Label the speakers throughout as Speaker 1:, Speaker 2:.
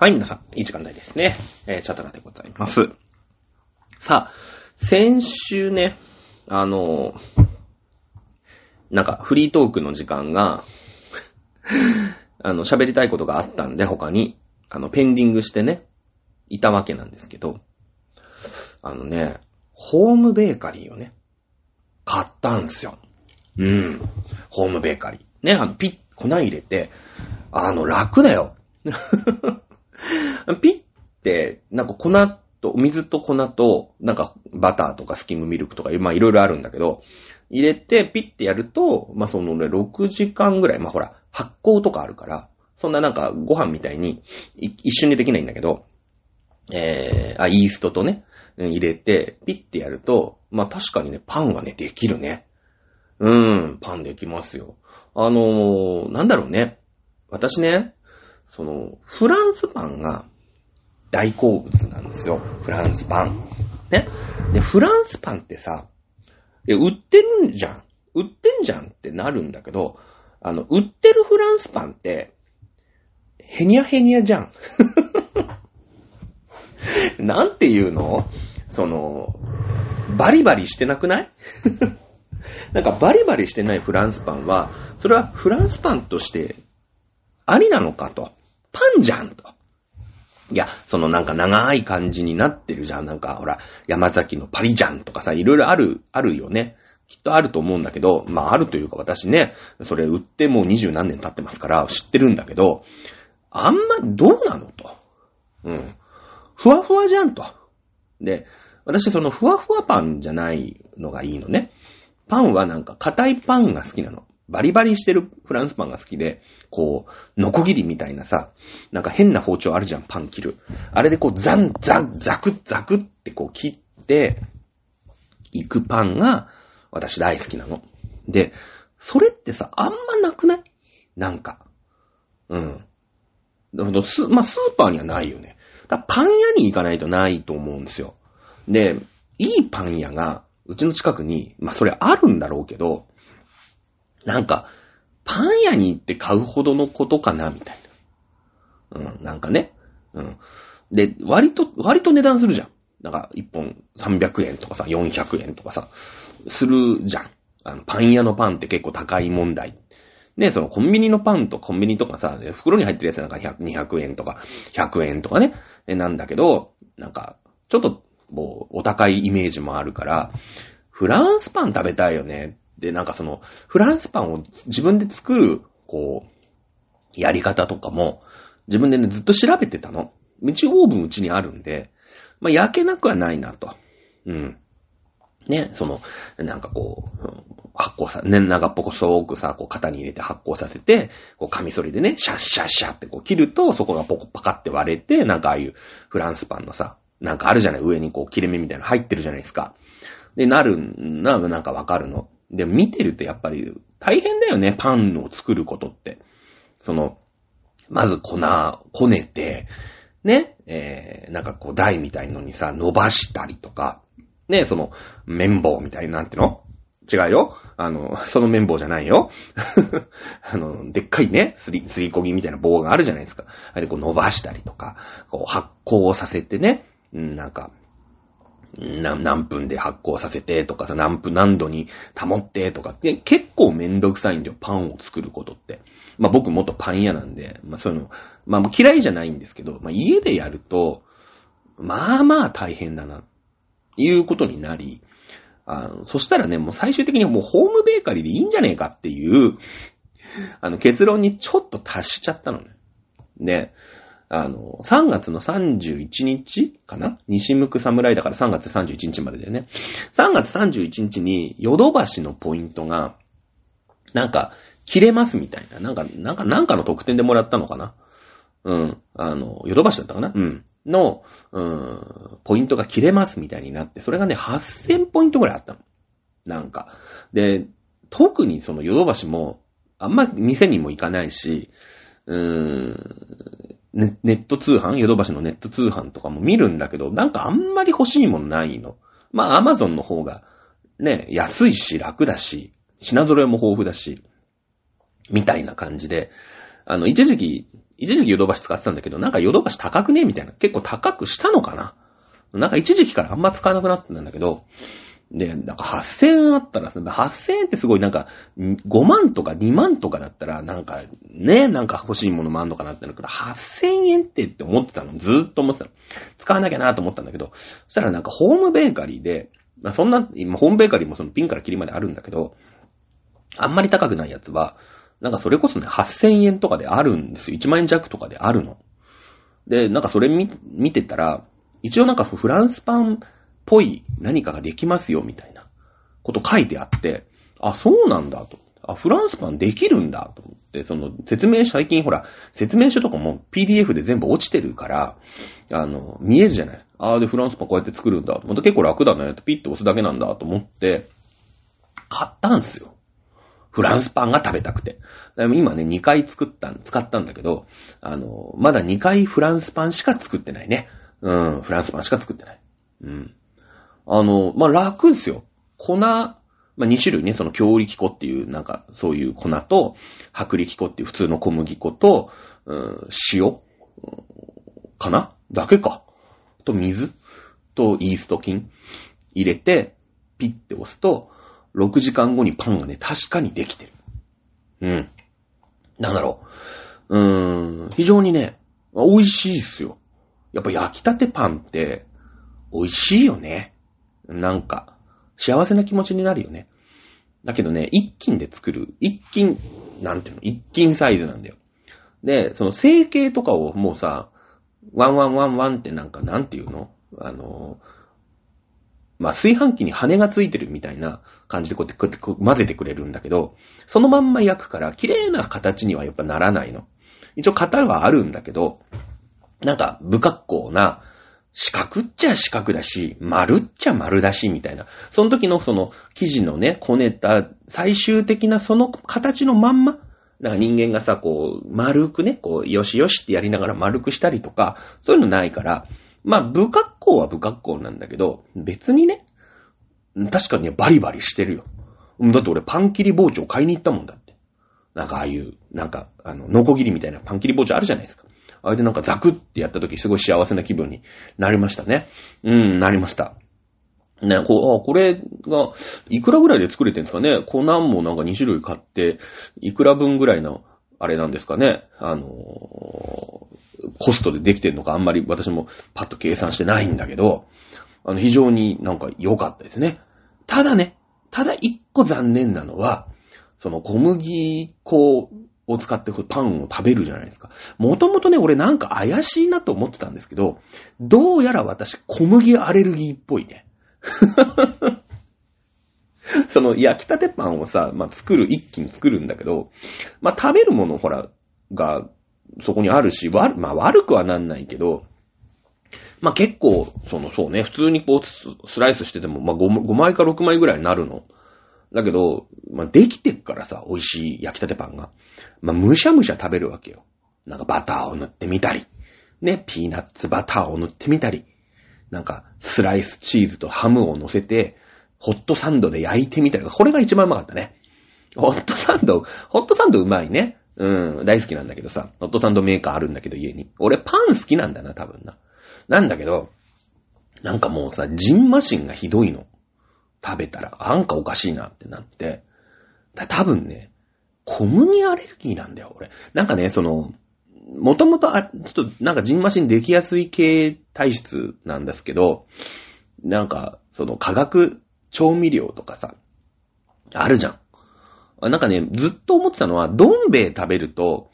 Speaker 1: はい、皆さん、いい時間帯ですね。えー、チャタラでございます。さあ、先週ね、あのーなんか、フリートークの時間が、あの、喋りたいことがあったんで、他に、あの、ペンディングしてね、いたわけなんですけど、あのね、ホームベーカリーをね、買ったんすよ。うん。ホームベーカリー。ね、あの、ピッ、粉入れて、あの、楽だよ。ピッて、なんか粉と、水と粉と、なんかバターとかスキムミルクとか、まあいろいろあるんだけど、入れてピッてやると、まあそのね、6時間ぐらい、まあほら、発酵とかあるから、そんななんかご飯みたいに一瞬でできないんだけど、えー、あ、イーストとね、入れて、ピッてやると、まあ確かにね、パンがね、できるね。うーん、パンできますよ。あのーなんだろうね。私ね、その、フランスパンが大好物なんですよ。フランスパン。ね。で、フランスパンってさ、え、売ってるんじゃん。売ってんじゃんってなるんだけど、あの、売ってるフランスパンって、へにゃへにゃじゃん。なんていうの？その、バリバリしてなくない？なんかバリバリしてないフランスパンは、それはフランスパンとしてありなのかと。パンじゃんと。いや、そのなんか長い感じになってるじゃん。なんかほら、山崎のパリジャンとかさ、いろいろある、あるよね。きっとあると思うんだけど、まああるというか私ね、それ売ってもう二十何年経ってますから知ってるんだけど、あんまどうなのと。うん。ふわふわじゃんと。で、私そのふわふわパンじゃないのがいいのね。パンはなんか硬いパンが好きなの。バリバリしてるフランスパンが好きで、こう、ノコギリみたいなさ、なんか変な包丁あるじゃん、パン切る。あれでこう、ザン、ザン、ザク、ザクってこう切って、いくパンが、私大好きなの。で、それってさ、あんまなくない？なんか。うん。だけどスまあ、スーパーにはないよね。だパン屋に行かないとないと思うんですよ。で、いいパン屋が、うちの近くに、まあ、それあるんだろうけど、なんか、パン屋に行って買うほどのことかな、みたいな。うん、なんかね。うん。で、割と、割と値段するじゃん。なんか、1本300円とかさ、400円とかさ、するじゃん。あの、パン屋のパンって結構高い問題。ね、そのコンビニのパンとコンビニとかさ、袋に入ってるやつなんか100 200円とか、100円とかね、なんだけど、なんか、ちょっと、もう、お高いイメージもあるから、フランスパン食べたいよね。で、なんかその、フランスパンを自分で作る、こう、やり方とかも、自分でね、ずっと調べてたの。一応オーブンうちにあるんで、まあ、焼けなくはないなと。うん。ね、その、なんかこう、発酵さ、ね、長っぽこそうくさ、こう型に入れて発酵させて、こうカミソリでね、シャッシャッシャッってこう切ると、そこがポコパカって割れて、なんかああいうフランスパンのさ、なんかあるじゃない上にこう切れ目みたいなの入ってるじゃないですか。で、なるな、なんかわかるの。で、見てるとやっぱり大変だよね、パンを作ることって。その、まず粉、こねて、ね、えー、なんかこう台みたいのにさ、伸ばしたりとか、ね、その、綿棒みたいな、なんての？違うよ。あの、その綿棒じゃないよ。あの、でっかいね、すり、すりこぎみたいな棒があるじゃないですか。あれでこう伸ばしたりとか、こう発酵させてね、うんなんか、な何分で発酵させてとかさ、何分、何度に保ってとかって、結構めんどくさいんだよ、パンを作ることって。まあ僕元パン屋なんで、まあそういうの、まあ嫌いじゃないんですけど、まあ家でやると、まあまあ大変だな、いうことになり、あの、そしたらね、もう最終的にもうホームベーカリーでいいんじゃねえかっていう、あの結論にちょっと達しちゃったのね。で、あの、3月の31日かな？西向く侍だから3月31日までだよね。3月31日にヨドバシのポイントが、なんか、切れますみたいな。なんか、なんか、なんかの特典でもらったのかな？うん。あの、ヨドバシだったかな？うん。の、うん、ポイントが切れますみたいになって、それがね、8000ポイントぐらいあったの。なんか。で、特にそのヨドバシも、あんま店にも行かないし、うーん、ネネット通販？ヨドバシのネット通販とかも見るんだけど、なんかあんまり欲しいもんないの。まあ、アマゾンの方が、ね、安いし楽だし、品揃えも豊富だし、みたいな感じで、あの、一時期、一時期ヨドバシ使ってたんだけど、なんかヨドバシ高くね？みたいな。結構高くしたのかな？なんか一時期からあんま使わなくなってたんだけど、で、なんか8000円あったらさ、8000円ってすごいなんか、5万とか2万とかだったら、なんか、ね、なんか欲しいものもあんのかなってなるけど、8000円ってって思ってたの。ずーっと思ってたの。使わなきゃなと思ったんだけど、そしたらなんかホームベーカリーで、まあそんな、今ホームベーカリーもそのピンからキリまであるんだけど、あんまり高くないやつは、なんかそれこそね、8000円とかであるんですよ。1万円弱とかであるの。で、なんかそれ見、見てたら、一応なんかフランスパンぽい何かができますよ、みたいなこと書いてあって、あ、そうなんだと。あ、フランスパンできるんだと思って、その説明書、最近ほら、説明書とかも PDF で全部落ちてるから、あの、見えるじゃない。ああ、で、フランスパンこうやって作るんだ。また結構楽だね。ピッと押すだけなんだと思って、買ったんすよ。フランスパンが食べたくて。今ね、2回作った使ったんだけど、あの、まだ2回フランスパンしか作ってないね。うん、フランスパンしか作ってない。うん。あの、まあ、楽ですよ。粉、まあ、2種類ね、その強力粉っていう、なんか、そういう粉と、薄力粉っていう普通の小麦粉と、うん、塩かな？だけか。と水とイースト菌入れて、ピッて押すと、6時間後にパンがね、確かにできてる。うん。なんだろう。うーん、非常にね、美味しいっすよ。やっぱ焼きたてパンって、美味しいよね。なんか、幸せな気持ちになるよね。だけどね、一斤で作る、一斤、なんていうの、一斤サイズなんだよ。で、その成形とかをもうさ、ワンワンワンワンってなんか、なんていうの？あの、まあ、炊飯器に羽がついてるみたいな感じでこうやってこうやって混ぜてくれるんだけど、そのまんま焼くから綺麗な形にはやっぱならないの。一応型はあるんだけど、なんか不格好な、四角っちゃ四角だし、丸っちゃ丸だし、みたいな。その時のその生地のね、こねた最終的なその形のまんま、だか人間がさ、こう、丸くね、こう、よしよしってやりながら丸くしたりとか、そういうのないから、まあ、不格好は不格好なんだけど、別にね、確かに、バリバリしてるよ。だって俺パン切り包丁買いに行ったもんだって。なんかああいう、なんか、あの、ノコギリみたいなパン切り包丁あるじゃないですか。あれでなんかザクってやった時すごい幸せな気分になりましたね。うん、なりました。ね、こうこれが、いくらぐらいで作れてるんですかね粉もなんか2種類買って、いくら分ぐらいの、あれなんですかねあのー、コストでできてるのかあんまり私もパッと計算してないんだけど、あの、非常になんか良かったですね。ただね、ただ一個残念なのは、その小麦粉を使ってパンを食べるじゃないですか。もともとね、俺なんか怪しいなと思ってたんですけど、どうやら私小麦アレルギーっぽいね。その焼きたてパンをさ、まあ、作る、一気に作るんだけど、まあ、食べるものほら、が、そこにあるし、悪、まあ、悪くはなんないけど、まあ、結構、その、そうね、普通にこう、スライスしてても、まあ5、5枚か6枚ぐらいになるの。だけど、まあ、できてっからさ、美味しい焼きたてパンが。まあ、むしゃむしゃ食べるわけよ。なんかバターを塗ってみたり、ね、ピーナッツバターを塗ってみたり、なんか、スライスチーズとハムを乗せて、ホットサンドで焼いてみたり、これが一番うまかったね。ホットサンド、ホットサンドうまいね。うん、大好きなんだけどさ、ホットサンドメーカーあるんだけど家に。俺パン好きなんだな、多分な。なんだけど、なんかもうさ、ジンマシンがひどいの。食べたら、なんかおかしいなってなって。多分ね、小麦アレルギーなんだよ、俺。なんかね、その、もともと、あ、ちょっと、なんかジンマシンできやすい系体質なんですけど、なんか、その化学調味料とかさ、あるじゃん。なんかね、ずっと思ってたのは、どん兵衛食べると、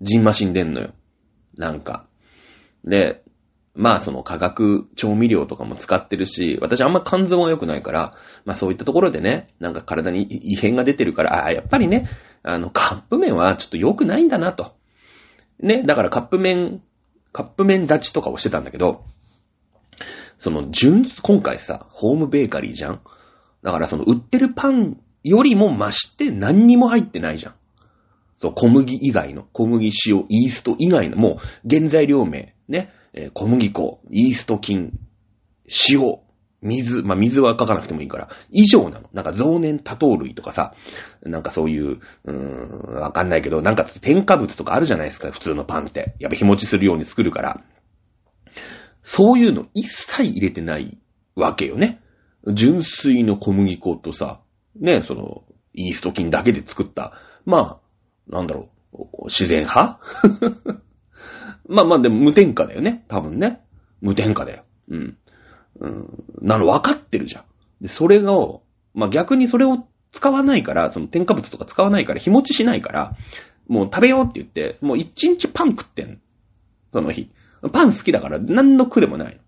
Speaker 1: ジンマシン出んのよ。なんか。で、まあその化学調味料とかも使ってるし、私あんま肝臓が良くないから、まあそういったところでね、なんか体に異変が出てるから、ああ、やっぱりね、あのカップ麺はちょっと良くないんだなと。ね、だからカップ麺、カップ麺立ちとかをしてたんだけど、その純、今回さ、ホームベーカリーじゃん？だからその売ってるパンよりも増して何にも入ってないじゃん。そう、小麦以外の、小麦、塩、イースト以外の、もう原材料名、ね、え、小麦粉、イースト菌、塩、水、まあ、水は書かなくてもいいから、以上なの。なんか増年多糖類とかさ、なんかそういう、うーん、わかんないけど、なんか添加物とかあるじゃないですか、普通のパンって。やっぱ日持ちするように作るから。そういうの一切入れてないわけよね。純粋の小麦粉とさ、ね、その、イースト菌だけで作った、まあ、なんだろう、自然派？まあまあでも無添加だよね。多分ね。無添加だよ。うん。うん。なの分かってるじゃん。で、それを、まあ逆にそれを使わないから、その添加物とか使わないから日持ちしないから、もう食べようって言って、もう一日パン食ってんその日。パン好きだから何の苦でもない。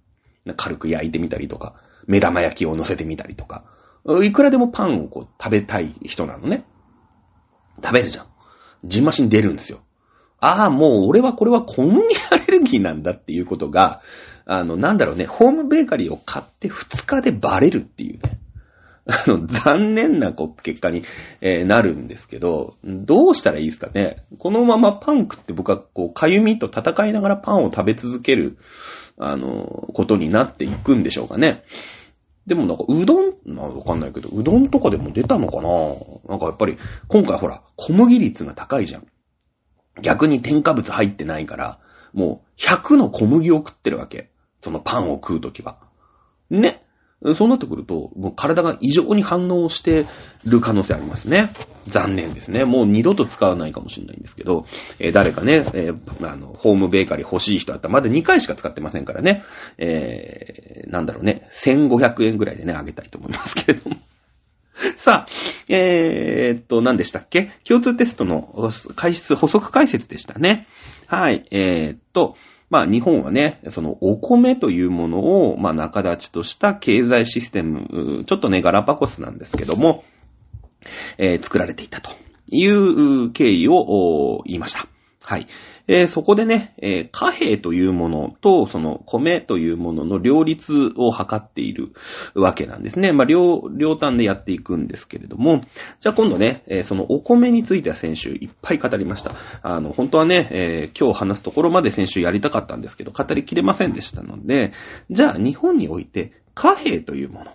Speaker 1: 軽く焼いてみたりとか、目玉焼きを乗せてみたりとか。いくらでもパンをこう食べたい人なのね。食べるじゃん。ジンマシン出るんですよ。ああ、もう俺はこれは小麦アレルギーなんだっていうことが、あの、なんだろうね、ホームベーカリーを買って2日でバレるっていうね。あの、残念な結果に、え、なるんですけど、どうしたらいいですかね。このままパン食って僕はこう、かゆみと戦いながらパンを食べ続ける、あの、ことになっていくんでしょうかね。でもなんか、うどん、まあわかんないけど、うどんとかでも出たのかななんかやっぱり、今回ほら、小麦率が高いじゃん。逆に添加物入ってないから、もう100の小麦を食ってるわけ。そのパンを食うときは。ね。そうなってくると、もう体が異常に反応してる可能性ありますね。残念ですね。もう二度と使わないかもしれないんですけど、えー、誰かね、えー、あの、ホームベーカリー欲しい人だったらまだ2回しか使ってませんからね、えー、なんだろうね、1500円ぐらいでね、あげたいと思いますけれども。さあ、えー、っと、何でしたっけ？共通テストの解説、補足解説でしたね。はい、えー、っと、まあ日本はね、そのお米というものを、まあ中立ちとした経済システム、ちょっとね、ガラパコスなんですけども、えー、作られていたという経緯を言いました。はい。えー、そこでね、えー、貨幣というものと、その米というものの両立を図っているわけなんですね。まあ、両、両端でやっていくんですけれども、じゃあ今度ね、えー、そのお米については先週いっぱい語りました。あの、本当はね、え今日話すところまで先週やりたかったんですけど、語りきれませんでしたので、じゃあ日本において貨幣というもの、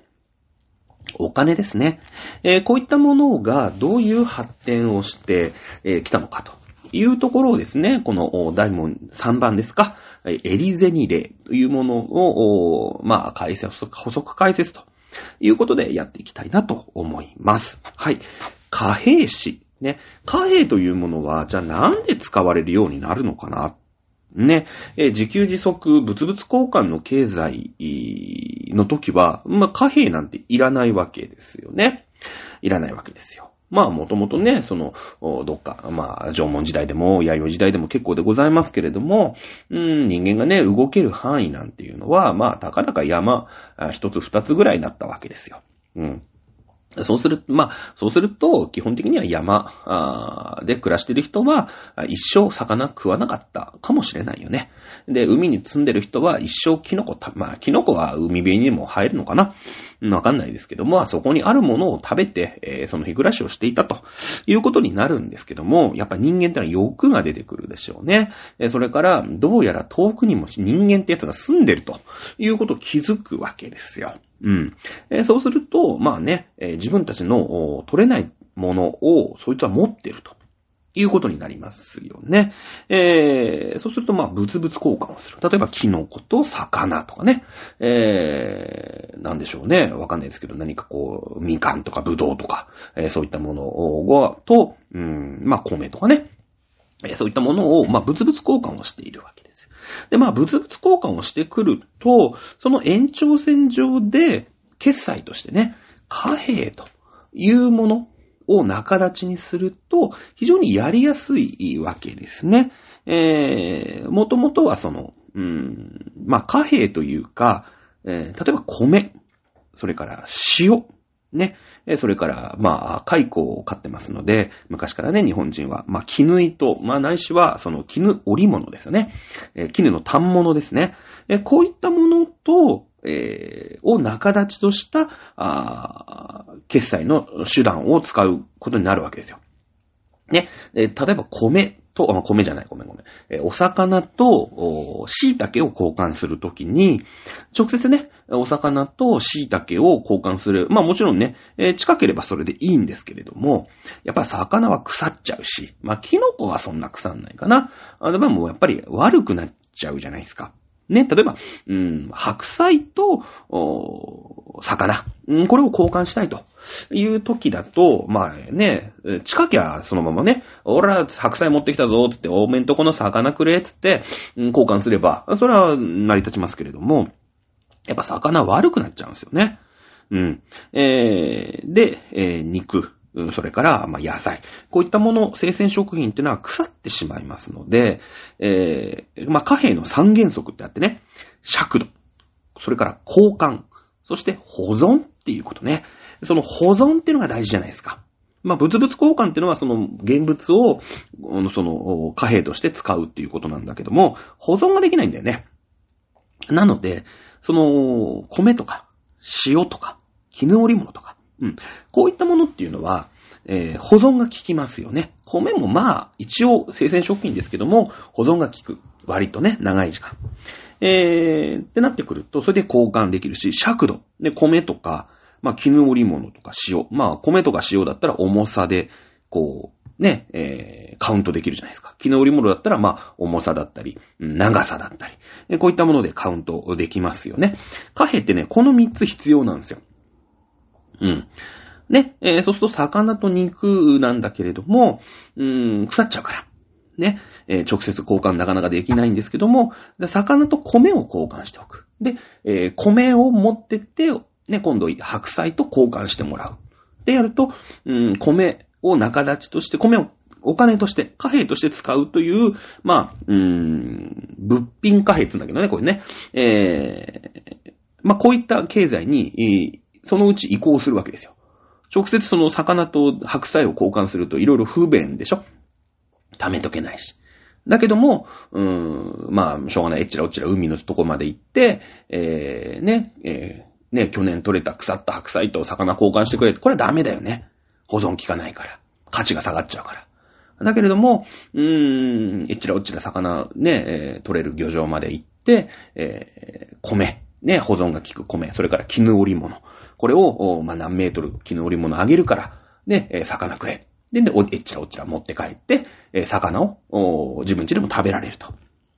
Speaker 1: お金ですね。えー、こういったものがどういう発展をしてき、えー、たのかというところをですね、この大門3番ですか、エリゼニレというものを、まあ、解説、補足解説ということでやっていきたいなと思います。はい。貨幣史。ね。貨幣というものは、じゃあなんで使われるようになるのかな？ね、自給自足、物々交換の経済の時は、まあ、貨幣なんていらないわけですよね。いらないわけですよ。まあ、もともとね、その、どっか、まあ、縄文時代でも、弥生時代でも結構でございますけれども、うん、人間がね、動ける範囲なんていうのは、まあ、たかだか山、一つ二つぐらいだったわけですよ。うん。そうする、まあ、そうすると、基本的には山で暮らしてる人は、一生魚食わなかったかもしれないよね。で、海に住んでる人は一生キノコた、まあ、キノコは海辺にも生えるのかなわかんないですけども、あそこにあるものを食べて、えー、その日暮らしをしていたということになるんですけども、やっぱ人間ってのは欲が出てくるでしょうね。えー、それから、どうやら遠くにも人間ってやつが住んでるということを気づくわけですよ。うん。えー、そうすると、まあね、えー、自分たちの取れないものをそいつは持ってると。いうことになりますよね。えー、そうすると、まあ、物々交換をする。例えば、キノコと魚とかね。えー、なんでしょうね。わかんないですけど、何かこう、みかんとかぶどうとか、えー、そういったものを、と、うん、まあ、米とかね。え、そういったものを、まあ、物々交換をしているわけです。で、まあ、物々交換をしてくると、その延長線上で、決済としてね、貨幣というものを仲立ちにすると、非常にやりやすいわけですね。えー、もともとはその、うん、まあ、貨幣というか、えー、例えば米、それから塩、ね。それから、まあ、蚕を飼ってますので、昔からね、日本人は、まあ、絹糸、まあ、ないしは、その絹織物ですよね。えー、絹の単物ですね。えー、こういったものと、えー、を仲立ちとした、あ決済の手段を使うことになるわけですよ。ね。えー、例えば米と、あ米じゃない、ごめんごめん。えーお魚と、お椎茸を交換するときに、直接ね、お魚と椎茸を交換する。まあもちろんね、えー近ければそれでいいんですけれども、やっぱり魚は腐っちゃうし、まあキノコはそんな腐んないかな。あでももうやっぱり悪くなっちゃうじゃないですか。ね、例えば、うん、白菜と、お魚、うん、これを交換したいという時だと、まあね、近きゃそのままね、俺は白菜持ってきたぞ、つって、おめんとこの魚くれ、つって、うん交換すれば、それは成り立ちますけれども、やっぱ魚悪くなっちゃうんですよね。うん。えー、で、えー肉、それから、まあ、野菜。こういったもの、生鮮食品っていうのは腐ってしまいますので、えー、まあ、貨幣の三原則ってあってね、尺度、それから交換、そして保存っていうことね。その保存っていうのが大事じゃないですか。まあ、物々交換っていうのはその現物を、その貨幣として使うっていうことなんだけども、保存ができないんだよね。なので、その、米とか、塩とか、絹織物とか、うん。こういったものっていうのは、えー保存が効きますよね。米もまあ、一応生鮮食品ですけども、保存が効く。割とね、長い時間。えー、ってなってくると、それで交換できるし、尺度。で、米とか、まあ、絹織物とか塩。まあ、米とか塩だったら重さで、こう、ね、えーカウントできるじゃないですか。絹織物だったら、まあ、重さだったり、長さだったり。こういったものでカウントできますよね。貨幣ってね、この3つ必要なんですよ。うん。ね、えーそうすると魚と肉なんだけれども、うーん、腐っちゃうから。ね、えー直接交換なかなかできないんですけども、魚と米を交換しておく。で、えー米を持ってって、ね、今度白菜と交換してもらう。でやると、うん、米を仲立ちとして、米をお金として、貨幣として使うという、まあ、うーん、物品貨幣って言うんだけどね、これね。えー、まあ、こういった経済に、えーそのうち移行するわけですよ。直接その魚と白菜を交換するといろいろ不便でしょ貯めとけないし。だけども、うーん、まあ、しょうがない、えっちらおっちら海のとこまで行って、えー、ね、えー、ね、去年取れた腐った白菜と魚交換してくれって、これはダメだよね。保存効かないから。価値が下がっちゃうから。だけれども、うーん、えっちらおっちら魚ね、えー取れる漁場まで行って、えー米、ね、保存が効く米、それから絹織物。これを、まあ、何メートル絹織物あげるから、ね、え魚くれ。で、で、おえっちらおっちら持って帰って、え魚を、お自分家でも食べられると。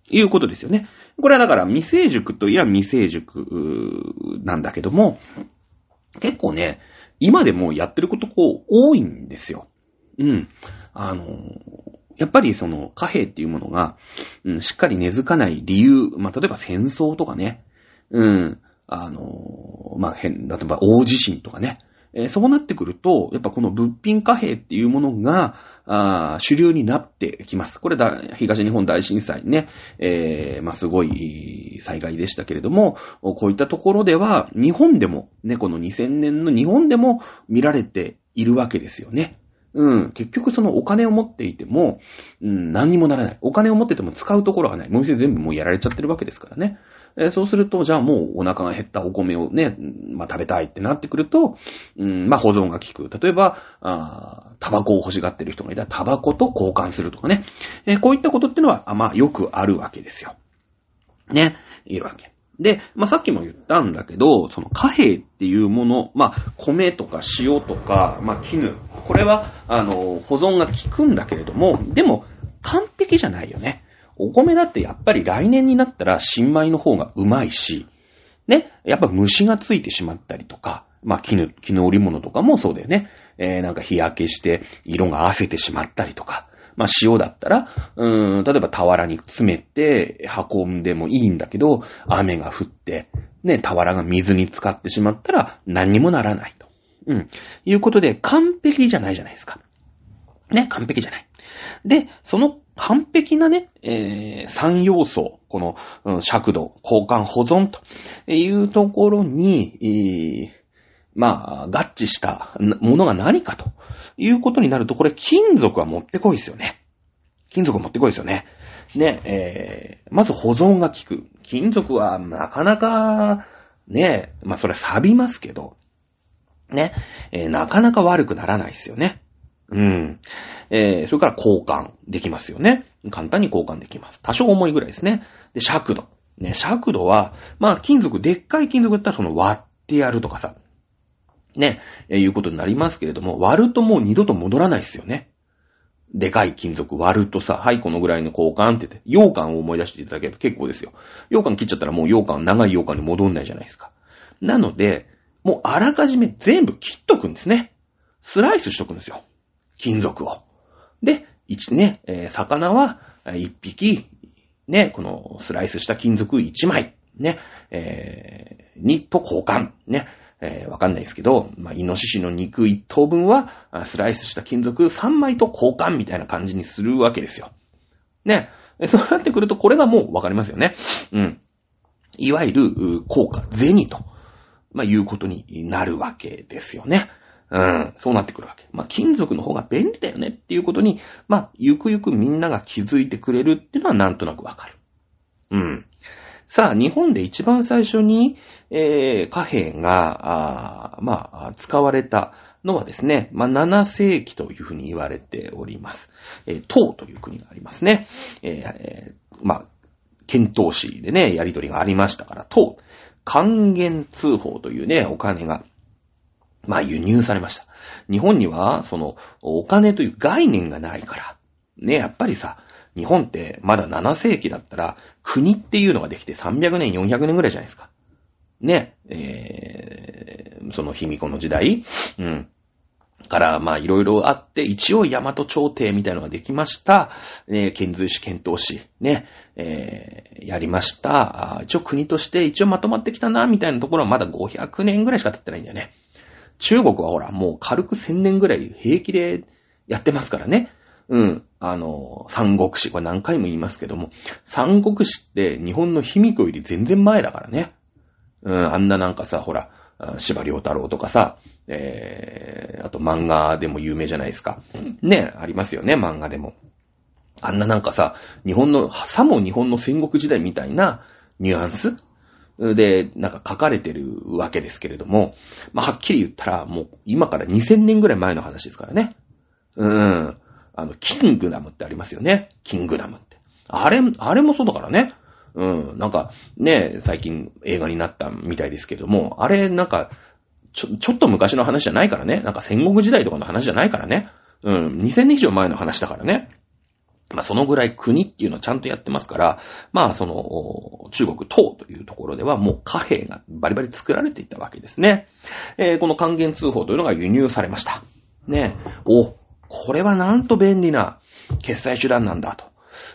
Speaker 1: いうことですよね。これはだから未成熟といえば未成熟なんだけども、結構ね、今でもやってることこう多いんですよ。うん。あのやっぱりその貨幣っていうものが、うん、しっかり根付かない理由、まあ、例えば戦争とかね、うん、あのまあ、変、例えば大地震とかね、えーそうなってくると、やっぱこの物品貨幣っていうものが、あ主流になってきます。これだ、東日本大震災ね、えーまあ、すごい災害でしたけれども、こういったところでは、日本でも、ね、この2000年の日本でも見られているわけですよね。うん。結局そのお金を持っていても、うん、何にもならない。お金を持ってても使うところがない。もう店全部もうやられちゃってるわけですからね。えそうすると、じゃあもうお腹が減ったお米をね、まあ食べたいってなってくると、うん、まあ保存が効く。例えば、あタバコを欲しがってる人がいたらタバコと交換するとかね。えこういったことってのは、まあよくあるわけですよ。ね、いるわけ。で、まあ、さっきも言ったんだけど、その貨幣っていうもの、まあ、米とか塩とか、まあ、絹。これは、あの、保存が効くんだけれども、でも、完璧じゃないよね。お米だってやっぱり来年になったら新米の方がうまいし、ね、やっぱ虫がついてしまったりとか、まあ、絹、絹織物とかもそうだよね。えー、なんか日焼けして色が褪せてしまったりとか、まあ、塩だったら、うーん、例えば俵に詰めて運んでもいいんだけど、雨が降って、ね、俵が水に浸かってしまったら何にもならないと。うん。いうことで、完璧じゃないじゃないですか。ね、完璧じゃない。で、その完璧なね、えー、3要素、この、うん尺度、交換、保存というところに、えーまあ、合致したものが何かということになると、これ金属はもってこいですよね。金属はもってこいですよね。ね、えー、まず保存が効く。金属はなかなか、ね、まあそれは錆びますけど、ね、えーなかなか悪くならないですよね。うん。えー、それから交換できますよね。簡単に交換できます。多少重いぐらいですね。で、尺度。ね、尺度は、まあ、金属、でっかい金属だったらその割ってやるとかさ、ね、えー、いうことになりますけれども、割るともう二度と戻らないですよね。でかい金属割るとさ、はい、このぐらいの交換って言って、羊羹を思い出していただければ結構ですよ。羊羹切っちゃったらもう羊羹、長い羊羹に戻んないじゃないですか。なので、もうあらかじめ全部切っとくんですね。スライスしとくんですよ。金属を。で、一ね、えー、魚は一匹、ね、このスライスした金属一枚、ね、えー、にと交換、ね、えー、わかんないですけど、まあ、イノシシの肉一頭分は、スライスした金属3枚と交換みたいな感じにするわけですよ。ね。そうなってくると、これがもうわかりますよね。うん。いわゆる、効果、銭と、まあ、いうことになるわけですよね。うん。そうなってくるわけ。まあ、金属の方が便利だよねっていうことに、まあ、ゆくゆくみんなが気づいてくれるっていうのはなんとなくわかる。うん。さあ、日本で一番最初に、えー、貨幣が、あまあ、使われたのはですね、まあ、7世紀というふうに言われております。えー、唐という国がありますね。えー、まあ、遣唐使でね、やりとりがありましたから、唐、還元通報というね、お金が、まあ、輸入されました。日本には、その、お金という概念がないから、ね、やっぱりさ、日本ってまだ7世紀だったら、国っていうのができて300年、400年ぐらいじゃないですか。ね、えー、その卑弥呼の時代、うん。から、まあ、いろいろあって、一応、大和朝廷みたいのができました。ね、遣隋使、遣唐使、ね、えー、やりました。一応国として一応まとまってきたな、みたいなところはまだ500年ぐらいしか経ってないんだよね。中国はほら、もう軽く1000年ぐらい平気でやってますからね。うん。あの、三国志、これ何回も言いますけども、三国志って日本の卑弥呼より全然前だからね。うん、あんななんかさ、ほら、芝良太郎とかさ、えー、あと漫画でも有名じゃないですか。ね、ありますよね、漫画でも。あんななんかさ、日本の、さも日本の戦国時代みたいなニュアンスで、なんか書かれてるわけですけれども、まあ、はっきり言ったら、もう今から2000年ぐらい前の話ですからね。うん。あの、キングダムってありますよね。キングダムって。あれ、あれもそうだからね。うん。なんか、ね、最近映画になったみたいですけども、あれ、なんか、ちょ、ちょっと昔の話じゃないからね。なんか戦国時代とかの話じゃないからね。うん。2000年以上前の話だからね。まあ、そのぐらい国っていうのをちゃんとやってますから、まあ、その、中国唐というところではもう貨幣がバリバリ作られていたわけですね。えー、この還元通報というのが輸入されました。ね。お、これはなんと便利な決済手段なんだと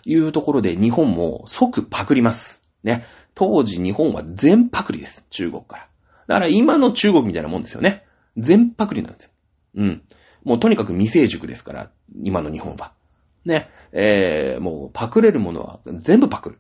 Speaker 1: いうところで日本も即パクります。ね。当時日本は全パクリです。中国から。だから今の中国みたいなもんですよね。全パクリなんですよ。うん。もうとにかく未成熟ですから、今の日本は。ね。えー、もうパクれるものは全部パクる。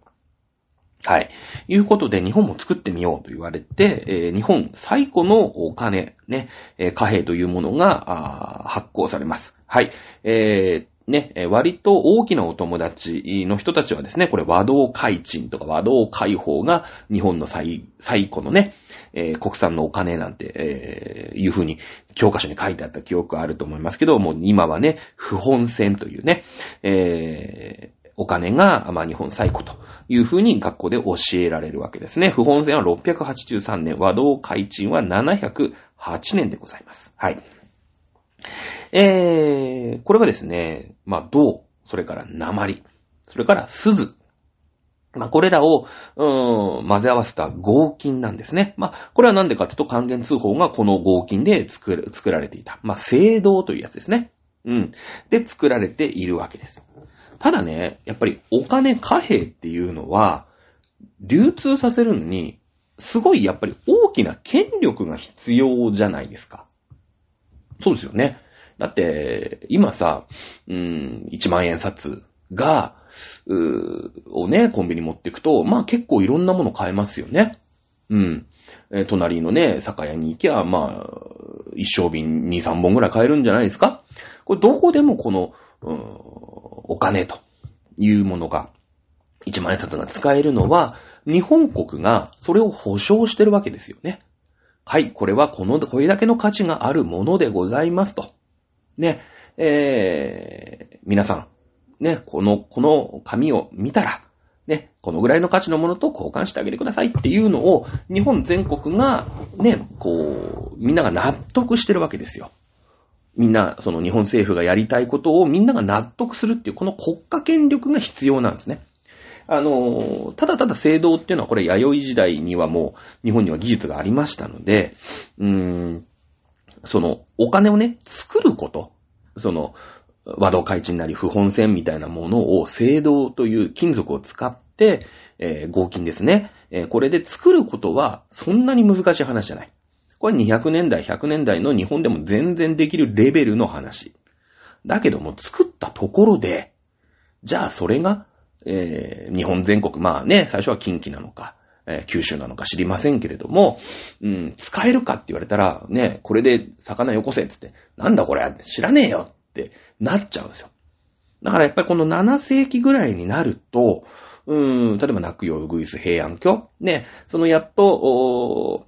Speaker 1: はい。いうことで、日本も作ってみようと言われて、えー、日本最古のお金、ね、えー、貨幣というものが、発行されます。はい。えー、ね、割と大きなお友達の人たちはですね、これ和道開鎮とか和道開放が日本の最、最古のね、えー、国産のお金なんて、えー、いう風に教科書に書いてあった記憶あると思いますけど、もう今はね、不本線というね、えー、お金が、まあ、日本最古という風に学校で教えられるわけですね。不本線は683年、和道開鎮は708年でございます。はい。えー、これはですね、まあ、銅、それから鉛、それから鈴、まあ、これらを、うん、混ぜ合わせた合金なんですね。まあ、これはなんでかっていうと、還元通報がこの合金で作る、作られていた。まあ、青銅というやつですね。うん。で、作られているわけです。ただね、やっぱりお金貨幣っていうのは、流通させるのに、すごいやっぱり大きな権力が必要じゃないですか。そうですよね。だって、今さ、うん、1万円札が、うをね、コンビニ持っていくと、まあ結構いろんなもの買えますよね。うん。え隣のね、酒屋に行きゃ、まあ、一升瓶2、3本ぐらい買えるんじゃないですかこれどこでもこの、うん、お金というものが、一万円札が使えるのは、日本国がそれを保証してるわけですよね。はい、これはこの、これだけの価値があるものでございますと。ね、えー、皆さん、ね、この、この紙を見たら、ね、このぐらいの価値のものと交換してあげてくださいっていうのを、日本全国が、ね、こう、みんなが納得してるわけですよ。みんな、その日本政府がやりたいことをみんなが納得するっていう、この国家権力が必要なんですね。あの、ただただ制度っていうのはこれ弥生時代にはもう日本には技術がありましたので、うーん、そのお金をね、作ること、その和道開地なり不本線みたいなものを青銅という金属を使って、えー、合金ですね、えー、これで作ることはそんなに難しい話じゃない。これ200年代、100年代の日本でも全然できるレベルの話。だけども作ったところで、じゃあそれが、えー、日本全国、まあね、最初は近畿なのか、えー、九州なのか知りませんけれども、うん、使えるかって言われたら、ね、これで魚よこせって言って、なんだこれ知らねえよってなっちゃうんですよ。だからやっぱりこの7世紀ぐらいになると、うーん、例えば、泣くよ、ウグイス、平安京。ね、そのやっと、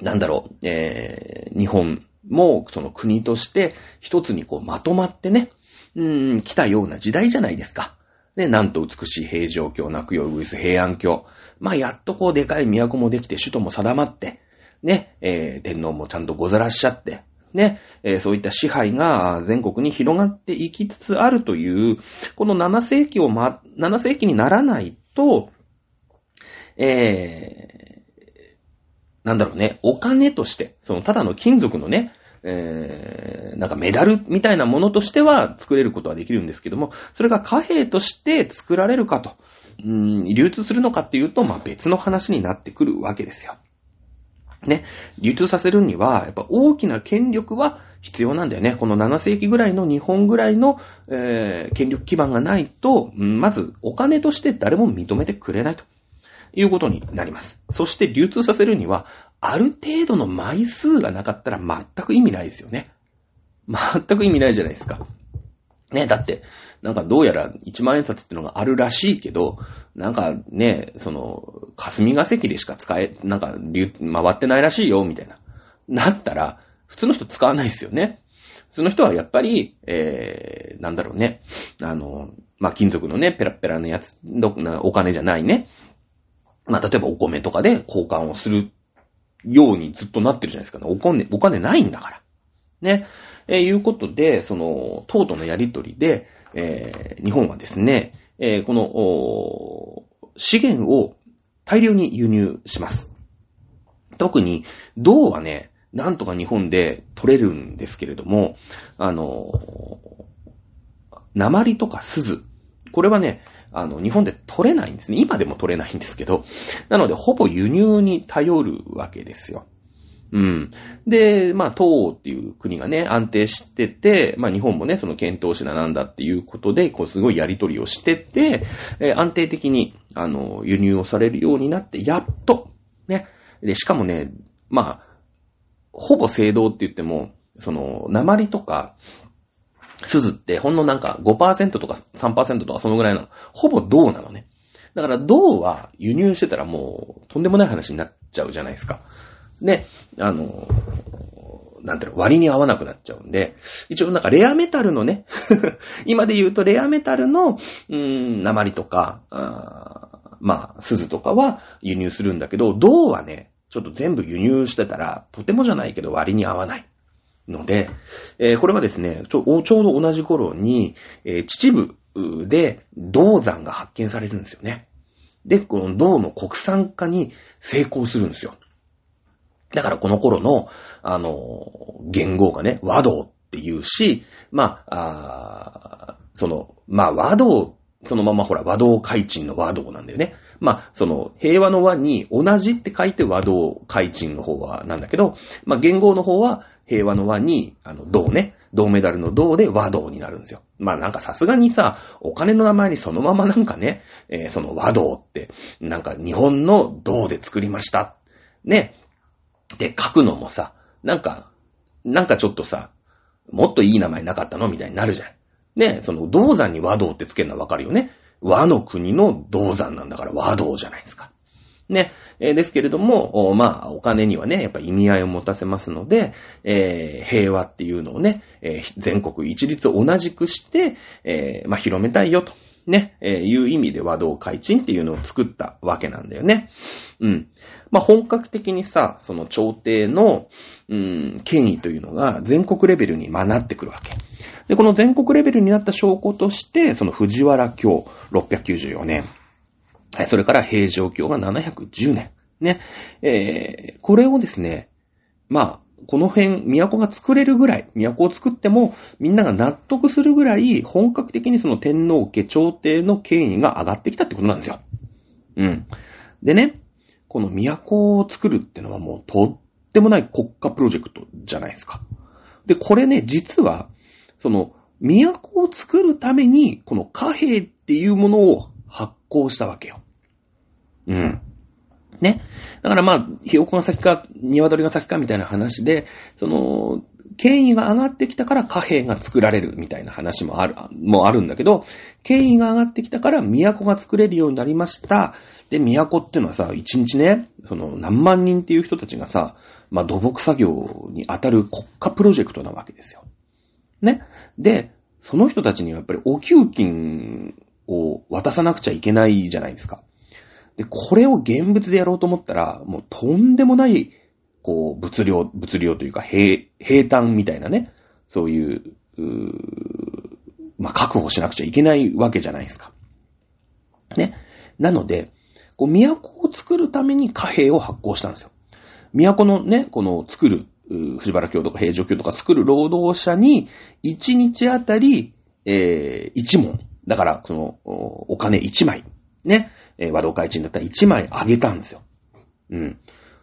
Speaker 1: なんだろう、えー、日本もその国として一つにこうまとまってね、うーん、来たような時代じゃないですか。ね、なんと美しい平城京、泣くよ、ウイス、平安京。まあ、やっとこうでかい都もできて、首都も定まって、ね、えー、天皇もちゃんとござらしちゃって、ね、えー、そういった支配が全国に広がっていきつつあるという、この7世紀をま、7世紀にならないと、えー、なんだろうね、お金として、そのただの金属のね、えー、なんかメダルみたいなものとしては作れることはできるんですけども、それが貨幣として作られるかと、うん、流通するのかっていうと、まあ別の話になってくるわけですよ。ね、流通させるには、やっぱ大きな権力は必要なんだよね。この7世紀ぐらいの日本ぐらいの、えー、権力基盤がないと、まずお金として誰も認めてくれないということになります。そして流通させるには、ある程度の枚数がなかったら全く意味ないですよね。全く意味ないじゃないですか。ね、だって、なんかどうやら1万円札ってのがあるらしいけど、なんかね、その、霞が関でしか使え、なんか、回ってないらしいよ、みたいな。なったら、普通の人使わないですよね。普通の人はやっぱり、えー、なんだろうね。あの、まあ、金属のね、ペラペラのやつ、お金じゃないね。まあ、例えばお米とかで交換をするようにずっとなってるじゃないですか、ね。お金、お金ないんだから。ね。えー、いうことで、その、党とのやりとりで、えー、日本はですね、えー、この、お資源を大量に輸入します。特に、銅はね、なんとか日本で取れるんですけれども、あの、鉛とか鈴。これはね、あの、日本で取れないんですね。今でも取れないんですけど。なので、ほぼ輸入に頼るわけですよ。うん。で、まあ、東欧っていう国がね、安定してて、まあ、日本もね、その検討しななんだっていうことで、こう、すごいやりとりをしてて、えー、安定的に、あの、輸入をされるようになって、やっと、ね。で、しかもね、まあ、ほぼ青銅って言っても、その、鉛とか、鈴ってほんのなんか5%とか3%とかそのぐらいなの。ほぼ銅なのね。だから銅は輸入してたらもうとんでもない話になっちゃうじゃないですか。で、あの、なんていうの、割に合わなくなっちゃうんで、一応なんかレアメタルのね 今で言うとレアメタルの、うーん、鉛とか、あまあ、鈴とかは輸入するんだけど、銅はね、ちょっと全部輸入してたら、とてもじゃないけど割に合わない。ので、えー、これはですねちょ、ちょうど同じ頃に、えー、秩父で銅山が発見されるんですよね。で、この銅の国産化に成功するんですよ。だからこの頃の、あの、言語がね、和道っていうし、まあ、あその、まあ和道、そのままほら和道開鎮の和道なんだよね。まあ、その、平和の和に同じって書いて和道開鎮の方はなんだけど、まあ言語の方は平和の和に、あの、銅ね、銅メダルの銅で和道になるんですよ。まあなんかさすがにさ、お金の名前にそのままなんかね、えー、その和道って、なんか日本の銅で作りました。ね、で、書くのもさ、なんか、なんかちょっとさ、もっといい名前なかったの？みたいになるじゃん。ね、その銅山に和道ってつけるのはわかるよね。和の国の銅山なんだから和道じゃないですか。ね。えー、ですけれども、まあ、お金にはね、やっぱ意味合いを持たせますので、えー、平和っていうのをね、えー、全国一律同じくして、えまあ、広めたいよと。ね、えいう意味で和道開陳っていうのを作ったわけなんだよね。うん。まあ、本格的にさ、その朝廷の、うん、権威というのが全国レベルにまなってくるわけ。で、この全国レベルになった証拠として、その藤原京694年、はい、それから平城京が710年。ね。えー、これをですね、まあ、この辺、都が作れるぐらい、都を作っても、みんなが納得するぐらい、本格的にその天皇家、朝廷の権威が上がってきたってことなんですよ。うん。でね、この都を作るってのはもうとってもない国家プロジェクトじゃないですか。で、これね、実は、その、都を作るために、この貨幣っていうものを行したわけよ。うん。ね。だからまあ、ひよこが先か、鶏が先かみたいな話で、その、権威が上がってきたから貨幣が作られるみたいな話もある、もあるんだけど、権威が上がってきたから都が作れるようになりました。で、都っていうのはさ、一日ね、その何万人っていう人たちがさ、まあ土木作業に当たる国家プロジェクトなわけですよ。ね。で、その人たちにはやっぱりお給金を渡さなくちゃいけないじゃないですか。で、これを現物でやろうと思ったら、もうとんでもない、こう、物量、物量というか、平、平坦みたいなね、そういう、うまあ、確保しなくちゃいけないわけじゃないですか。ね。なので、こう、都を作るために貨幣を発行したんですよ。都のね、この作る、藤原京とか平城京とか作る労働者に、1日あたり、えー、1問。だから、その、お金1枚。ね。え、和道会賃だったら1枚あげたんですよ。うん。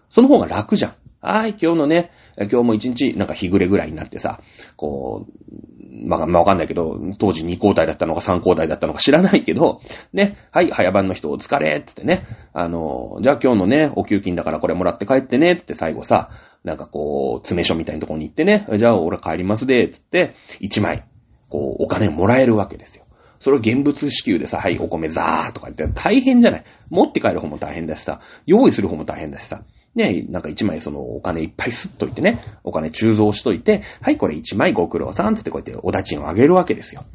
Speaker 1: その方が楽じゃん。はい、今日のね、今日も1日なんか日暮れぐらいになってさ、こう、まあ、まあ、わかんないけど、当時2交代だったのか3交代だったのか知らないけど、ね、はい、早番の人お疲れってってね、あの、じゃあ今日のね、お給金だからこれもらって帰ってねつって最後さ、なんかこう、詰め所みたいなところに行ってね、じゃあ俺帰りますで、つって、1枚、こう、お金もらえるわけですよ。それを現物支給でさ、はい、お米ザーとか言って大変じゃない？持って帰る方も大変だしさ、用意する方も大変だしさ。ね、なんか一枚そのお金いっぱいすっといてね、お金鋳造しといて、はい、これ一枚ご苦労さんつってこうやってお立ちをあげるわけですよ。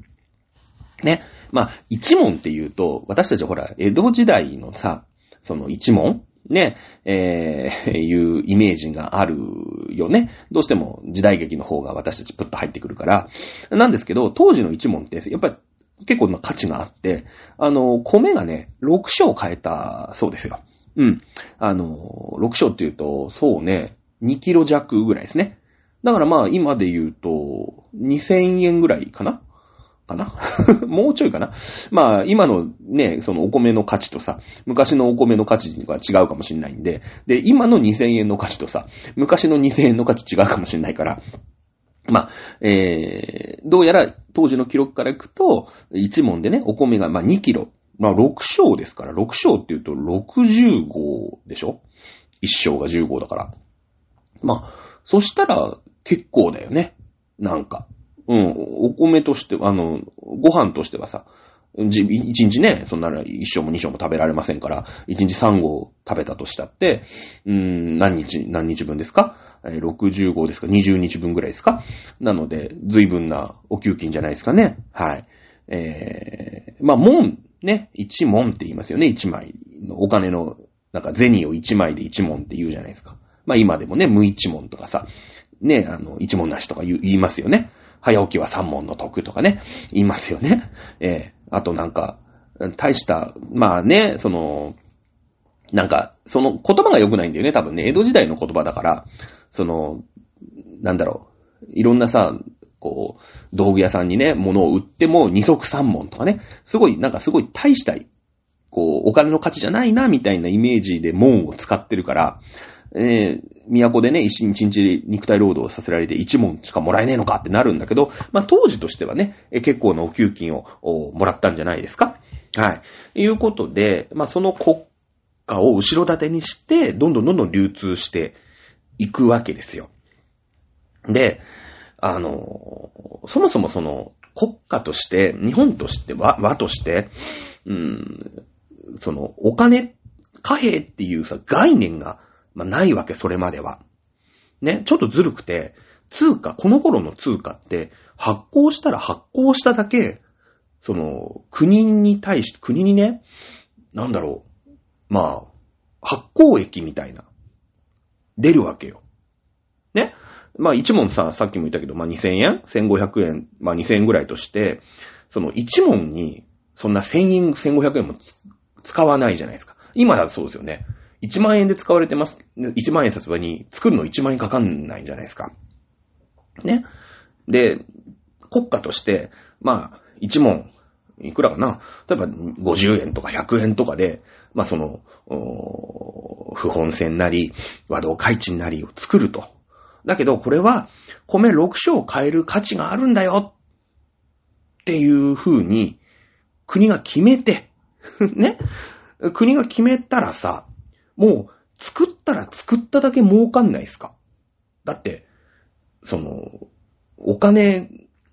Speaker 1: ね。まあ、一問って言うと、私たちほら、江戸時代のさ、その一問ね、えー、いうイメージがあるよね。どうしても時代劇の方が私たちプッと入ってくるから。なんですけど、当時の一問って、やっぱり結構な価値があって、あの、米がね、6升変えたそうですよ。うん。あの、6升って言うと、そうね、2キロ弱ぐらいですね。だからまあ、今で言うと、2000円ぐらいかな？かな？もうちょいかな？まあ、今のね、そのお米の価値とさ、昔のお米の価値が違うかもしんないんで、で、今の2000円の価値とさ、昔の2000円の価値違うかもしんないから、まあ、えー、どうやら当時の記録からいくと、1問でね、お米がまあ2キロ。まあ6升ですから、6升って言うと60号でしょ ?1 升が10号だから。まあ、そしたら結構だよね。なんか。うん、お米として、あの、ご飯としてはさ、一日ね、そんなら一升も二升も食べられませんから、一日三合食べたとしたって、うん、何日、何日分ですか？60号ですか ?20 日分ぐらいですか？なので、随分なお給金じゃないですかね。はい。えー、まあ、門、ね、一門って言いますよね、一枚のお金の、なんか銭を一枚で一門って言うじゃないですか。まあ今でもね、無一門とかさ、ね、あの、一門なしとか言いますよね。早起きは三門の得とかね、言いますよね。えー、あとなんか、大した、まあね、その、なんか、その言葉が良くないんだよね、多分ね。江戸時代の言葉だから、その、なんだろう、いろんなさ、こう、道具屋さんにね、物を売っても二足三門とかね、すごい、なんかすごい大したい、こう、お金の価値じゃないな、みたいなイメージで門を使ってるから、えー、都でね、一日肉体労働させられて一問しかもらえねえのかってなるんだけど、まあ当時としてはね、結構なお給金をもらったんじゃないですか。はい。いうことで、まあその国家を後ろ盾にして、どんどんどんどん流通していくわけですよ。で、あの、そもそもその国家として、日本としては、和として、うん、そのお金貨幣っていうさ、概念が、まあ、ないわけ、それまでは。ね、ちょっとずるくて、通貨、この頃の通貨って、発行したら発行しただけ、その、国に対して、国にね、なんだろう、まあ、発行益みたいな、出るわけよ。ね？まあ一問さ、さっきも言ったけど、まあ2000円 ?1500 円、まあ2000円ぐらいとして、その一問に、そんな1000円、1500円も使わないじゃないですか。今だとそうですよね。1万円で使われてます。1万円札場に作るの1万円かかんないんじゃないですか。ね？で、国家として、まあ、1問、いくらかな？例えば50円とか100円とかで、まあその、不本線なり、和道開地なりを作ると。だけど、これは、米6升を変える価値があるんだよっていう風に、国が決めて ね？国が決めたらさ、もう、作ったら作っただけ儲かんないっすかだって、その、お金、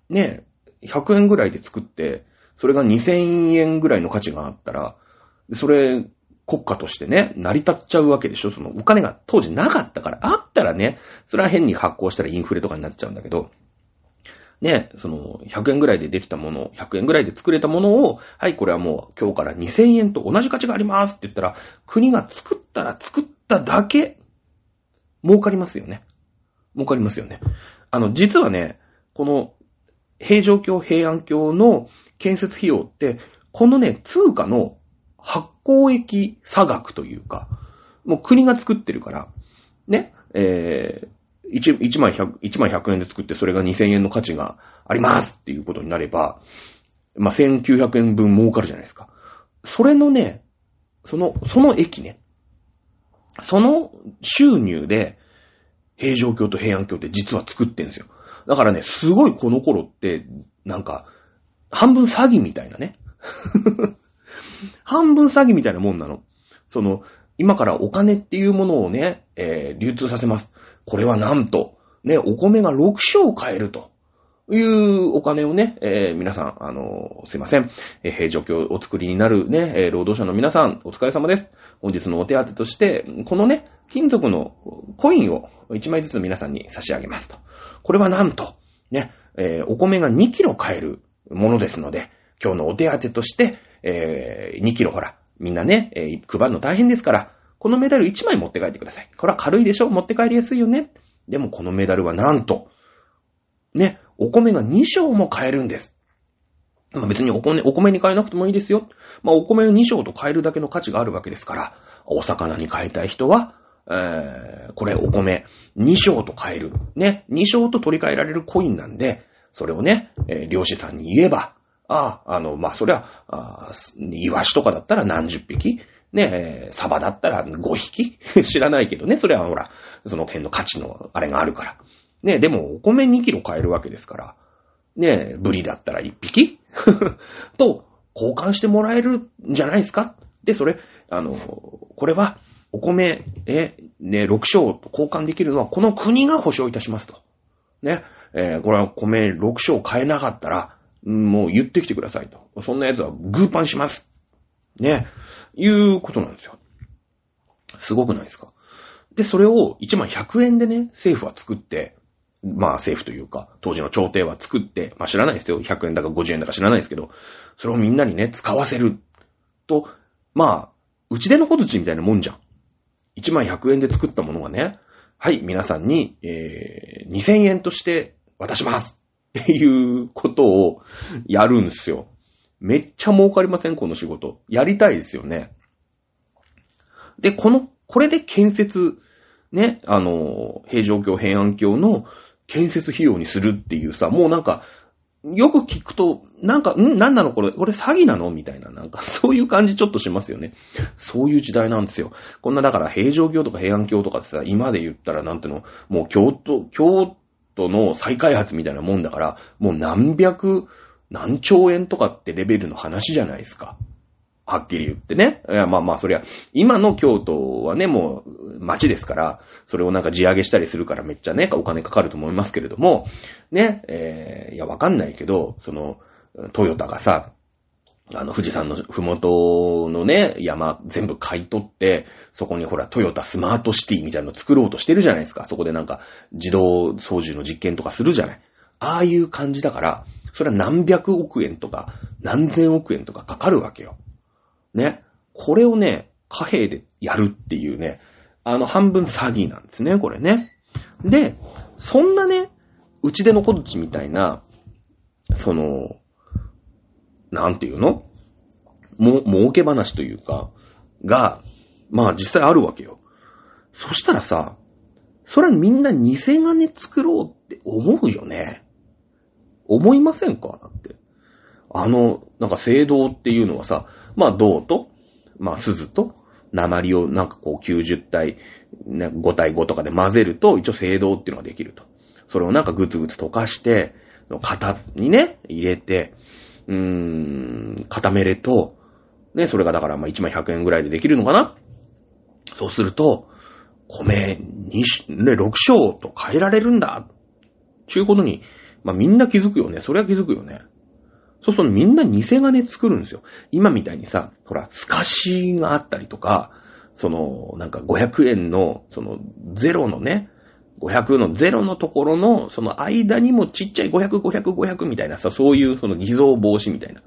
Speaker 1: ね、100円ぐらいで作って、それが2000円ぐらいの価値があったら、それ、国家としてね、成り立っちゃうわけでしょそのお金が当時なかったから、あったらね、それは変に発行したらインフレとかになっちゃうんだけど、ね、その、100円ぐらいでできたもの、100円ぐらいで作れたものを、はい、これはもう今日から2000円と同じ価値がありますって言ったら、国が作ったら作っただけ、儲かりますよね。儲かりますよね。あの、実はね、この、平城京、平安京の建設費用って、このね、通貨の発行益差額というか、もう国が作ってるから、ね、えー、1, 1万100、1万100円で作ってそれが2000円の価値がありますっていうことになれば、まあ、1900円分儲かるじゃないですか。それのね、その、その駅ね、その収入で、平城京と平安京って実は作ってんですよ。だからね、すごいこの頃って、なんか、半分詐欺みたいなね。半分詐欺みたいなもんなの。その、今からお金っていうものをね、えー、流通させます。これはなんと、ね、お米が6升買えると。いうお金をね、えー、皆さん、あのー、すいません。えー、状況お作りになるね、えー、労働者の皆さん、お疲れ様です。本日のお手当として、このね、金属のコインを1枚ずつ皆さんに差し上げますと。これはなんと、ね、えー、お米が2キロ買えるものですので、今日のお手当として、えー、2キロほら、みんなね、えー、配るの大変ですから、このメダル1枚持って帰ってください。これは軽いでしょ？持って帰りやすいよね？でもこのメダルはなんと、ね、お米が2升も買えるんです。まあ、別にお米、お米に変えなくてもいいですよ。まあ、お米を2升と変えるだけの価値があるわけですから、お魚に変えたい人は、えー、これお米2升と変える。ね、2升と取り替えられるコインなんで、それをね、えー、漁師さんに言えば、ああ、あの、まあ、そりゃ、あイワシとかだったら何十匹？ね、え、サバだったら5匹？知らないけどね、それはほら、その辺の価値のあれがあるから。ね、でもお米2キロ買えるわけですから、ねえ、ブリだったら1匹？と交換してもらえるんじゃないですか？で、それ、あの、これは、お米、え、ね、6升と交換できるのは、この国が保証いたしますと。ね、えー、これは米6升買えなかったら、もう言ってきてくださいと。そんな奴はグーパンします。ね。いうことなんですよ。すごくないですかで、それを1万100円でね、政府は作って、まあ政府というか、当時の朝廷は作って、まあ知らないですよ。100円だか50円だか知らないですけど、それをみんなにね、使わせる。と、まあ、うちでの小槌みたいなもんじゃん。1万100円で作ったものがね、はい、皆さんに、えー、2000円として渡します。っていうことをやるんですよ。めっちゃ儲かりません？この仕事。やりたいですよね。で、この、これで建設、ね、あの、平城京、平安京の建設費用にするっていうさ、もうなんか、よく聞くと、なんか、ん？なんなの？これ、これ詐欺なの？みたいな、なんか、そういう感じちょっとしますよね。そういう時代なんですよ。こんな、だから、平城京とか平安京とかってさ、今で言ったら、なんていうの、もう京都、京トの再開発みたいなもんだから、もう何百、何兆円とかってレベルの話じゃないですか。はっきり言ってね。いや、まあまあ、そりゃ、今の京都はね、もう、街ですから、それをなんか地上げしたりするからめっちゃね、お金かかると思いますけれども、ね、えー、いや、わかんないけど、その、トヨタがさ、あの、富士山のふもとのね、山全部買い取って、そこにほら、トヨタスマートシティみたいなの作ろうとしてるじゃないですか。そこでなんか、自動操縦の実験とかするじゃない。ああいう感じだから、それは何百億円とか、何千億円とかかかるわけよ。ね。これをね、貨幣でやるっていうね、あの、半分詐欺なんですね、これね。で、そんなね、うちでの小ちみたいな、その、なんていうの？も、儲け話というか、が、まあ実際あるわけよ。そしたらさ、それはみんな偽金作ろうって思うよね。思いませんか？だって。あの、なんか聖堂っていうのはさ、まあ銅と、まあ鈴と、鉛をなんかこう90体、5対5とかで混ぜると、一応聖堂っていうのができると。それをなんかグツグツ溶かして、型にね、入れて、うーん、固めると、ね、それがだからま1枚100円ぐらいでできるのかな？そうすると、米2、ね、6升と変えられるんだ。ちゅうことに、まあみんな気づくよね。それは気づくよね。そうするとみんな偽金作るんですよ。今みたいにさ、ほら、透かしがあったりとか、その、なんか500円の、その、ゼロのね、500の0のところの、その間にもちっちゃい500、500、500みたいなさ、そういうその偽造防止みたいな。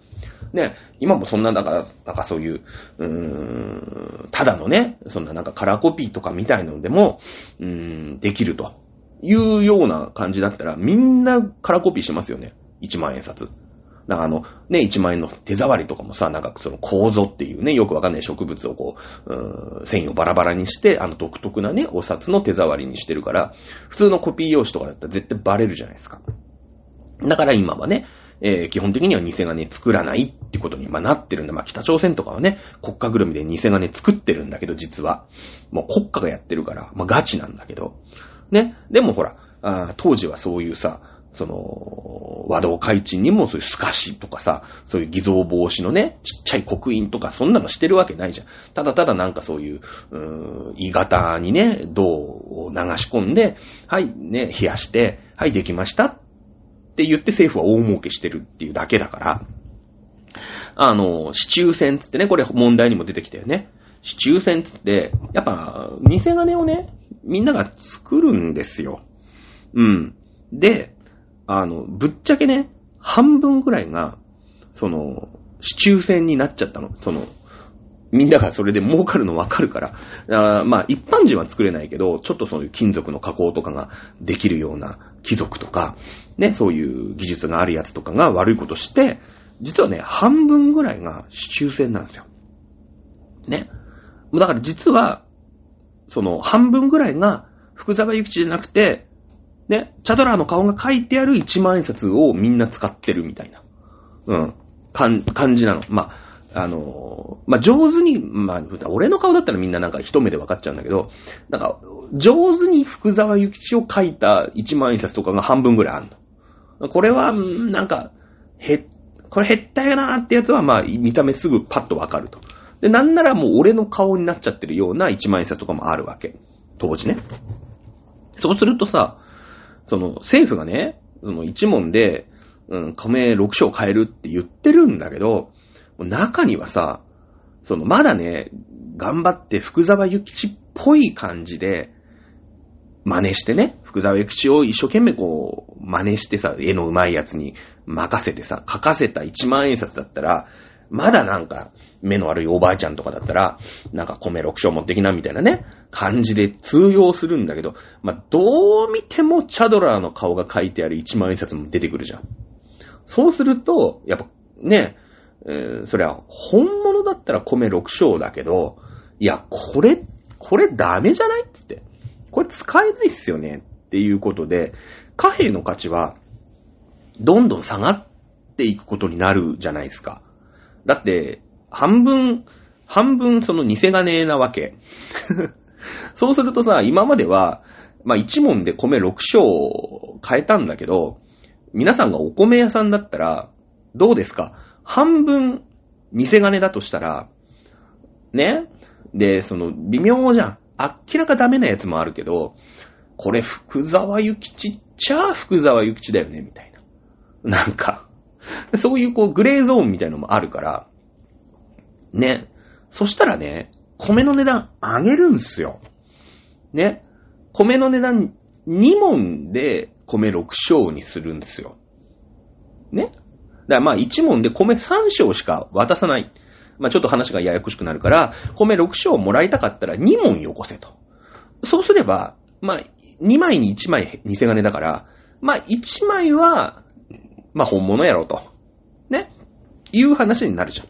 Speaker 1: ね、今もそんな、だから、なんかそういう、うーん、ただのね、そんななんかカラーコピーとかみたいのでも、うーん、できるというような感じだったら、みんなカラーコピーしますよね。1万円札。だかあの、ね、1万円の手触りとかもさ、なんかその構造っていうね、よくわかんない植物をこう、う繊維をバラバラにして、あの独特なね、お札の手触りにしてるから、普通のコピー用紙とかだったら絶対バレるじゃないですか。だから今はね、えー、基本的には偽金作らないってことに、まあ、なってるんだ。まあ、北朝鮮とかはね、国家ぐるみで偽金作ってるんだけど、実は。もう国家がやってるから、まあ、ガチなんだけど。ね。でもほら、あ当時はそういうさ、その、和道会賃にもそういう透かしとかさ、そういう偽造防止のね、ちっちゃい刻印とか、そんなのしてるわけないじゃん。ただただなんかそういう、うーん、鋳型にね、銅を流し込んで、はい、ね、冷やして、はい、できましたって言って政府は大儲けしてるっていうだけだから、あの、市中線つってね、これ問題にも出てきたよね。市中線つって、やっぱ、偽金をね、みんなが作るんですよ。うん。で、あの、ぶっちゃけね、半分ぐらいが、その、市中戦になっちゃったの。その、みんながそれで儲かるのわかるから。あまあ、一般人は作れないけど、ちょっとそういう金属の加工とかができるような貴族とか、ね、そういう技術があるやつとかが悪いことして、実はね、半分ぐらいが市中戦なんですよ。ね。だから実は、その半分ぐらいが福沢諭吉じゃなくて、ね、チャドラーの顔が書いてある一万円札をみんな使ってるみたいな、うん、感じなの。まあ、あのー、まあ、上手に、まあ、俺の顔だったらみんななんか一目で分かっちゃうんだけど、なんか、上手に福沢諭吉を書いた一万円札とかが半分ぐらいあるの。これは、なんか、へ、これ減ったよなーってやつは、まあ、見た目すぐパッと分かると。で、なんならもう俺の顔になっちゃってるような一万円札とかもあるわけ。当時ね。そうするとさ、その、政府がね、その一問で、うん、米6章変えるって言ってるんだけど、中にはさ、その、まだね、頑張って福沢諭吉っぽい感じで、真似してね、福沢諭吉を一生懸命こう、真似してさ、絵の上手いやつに任せてさ、書かせた一万円札だったら、まだなんか、目の悪いおばあちゃんとかだったら、なんか米6章持ってきなみたいなね、感じで通用するんだけど、まあ、どう見てもチャドラーの顔が書いてある1万円札も出てくるじゃん。そうすると、やっぱね、えー、そりゃ、本物だったら米6章だけど、いや、これ、これダメじゃないっつって。これ使えないっすよね。っていうことで、貨幣の価値は、どんどん下がっていくことになるじゃないですか。だって、半分、半分その偽金なわけ。そうするとさ、今までは、まあ一問で米6升変えたんだけど、皆さんがお米屋さんだったら、どうですか？半分偽金だとしたら、ね？で、その、微妙じゃん。明らかダメなやつもあるけど、これ福沢諭吉っちゃ福沢諭吉だよね、みたいな。なんか、そういうこうグレーゾーンみたいのもあるから、ね。そしたらね、米の値段上げるんすよ。ね。米の値段2問で米6升にするんすよ。ね。だからまあ1問で米3升しか渡さない。まあちょっと話がややこしくなるから、米6升もらいたかったら2問よこせと。そうすれば、まあ2枚に1枚偽金だから、まあ1枚は、まあ本物やろうと。ね。いう話になるじゃん。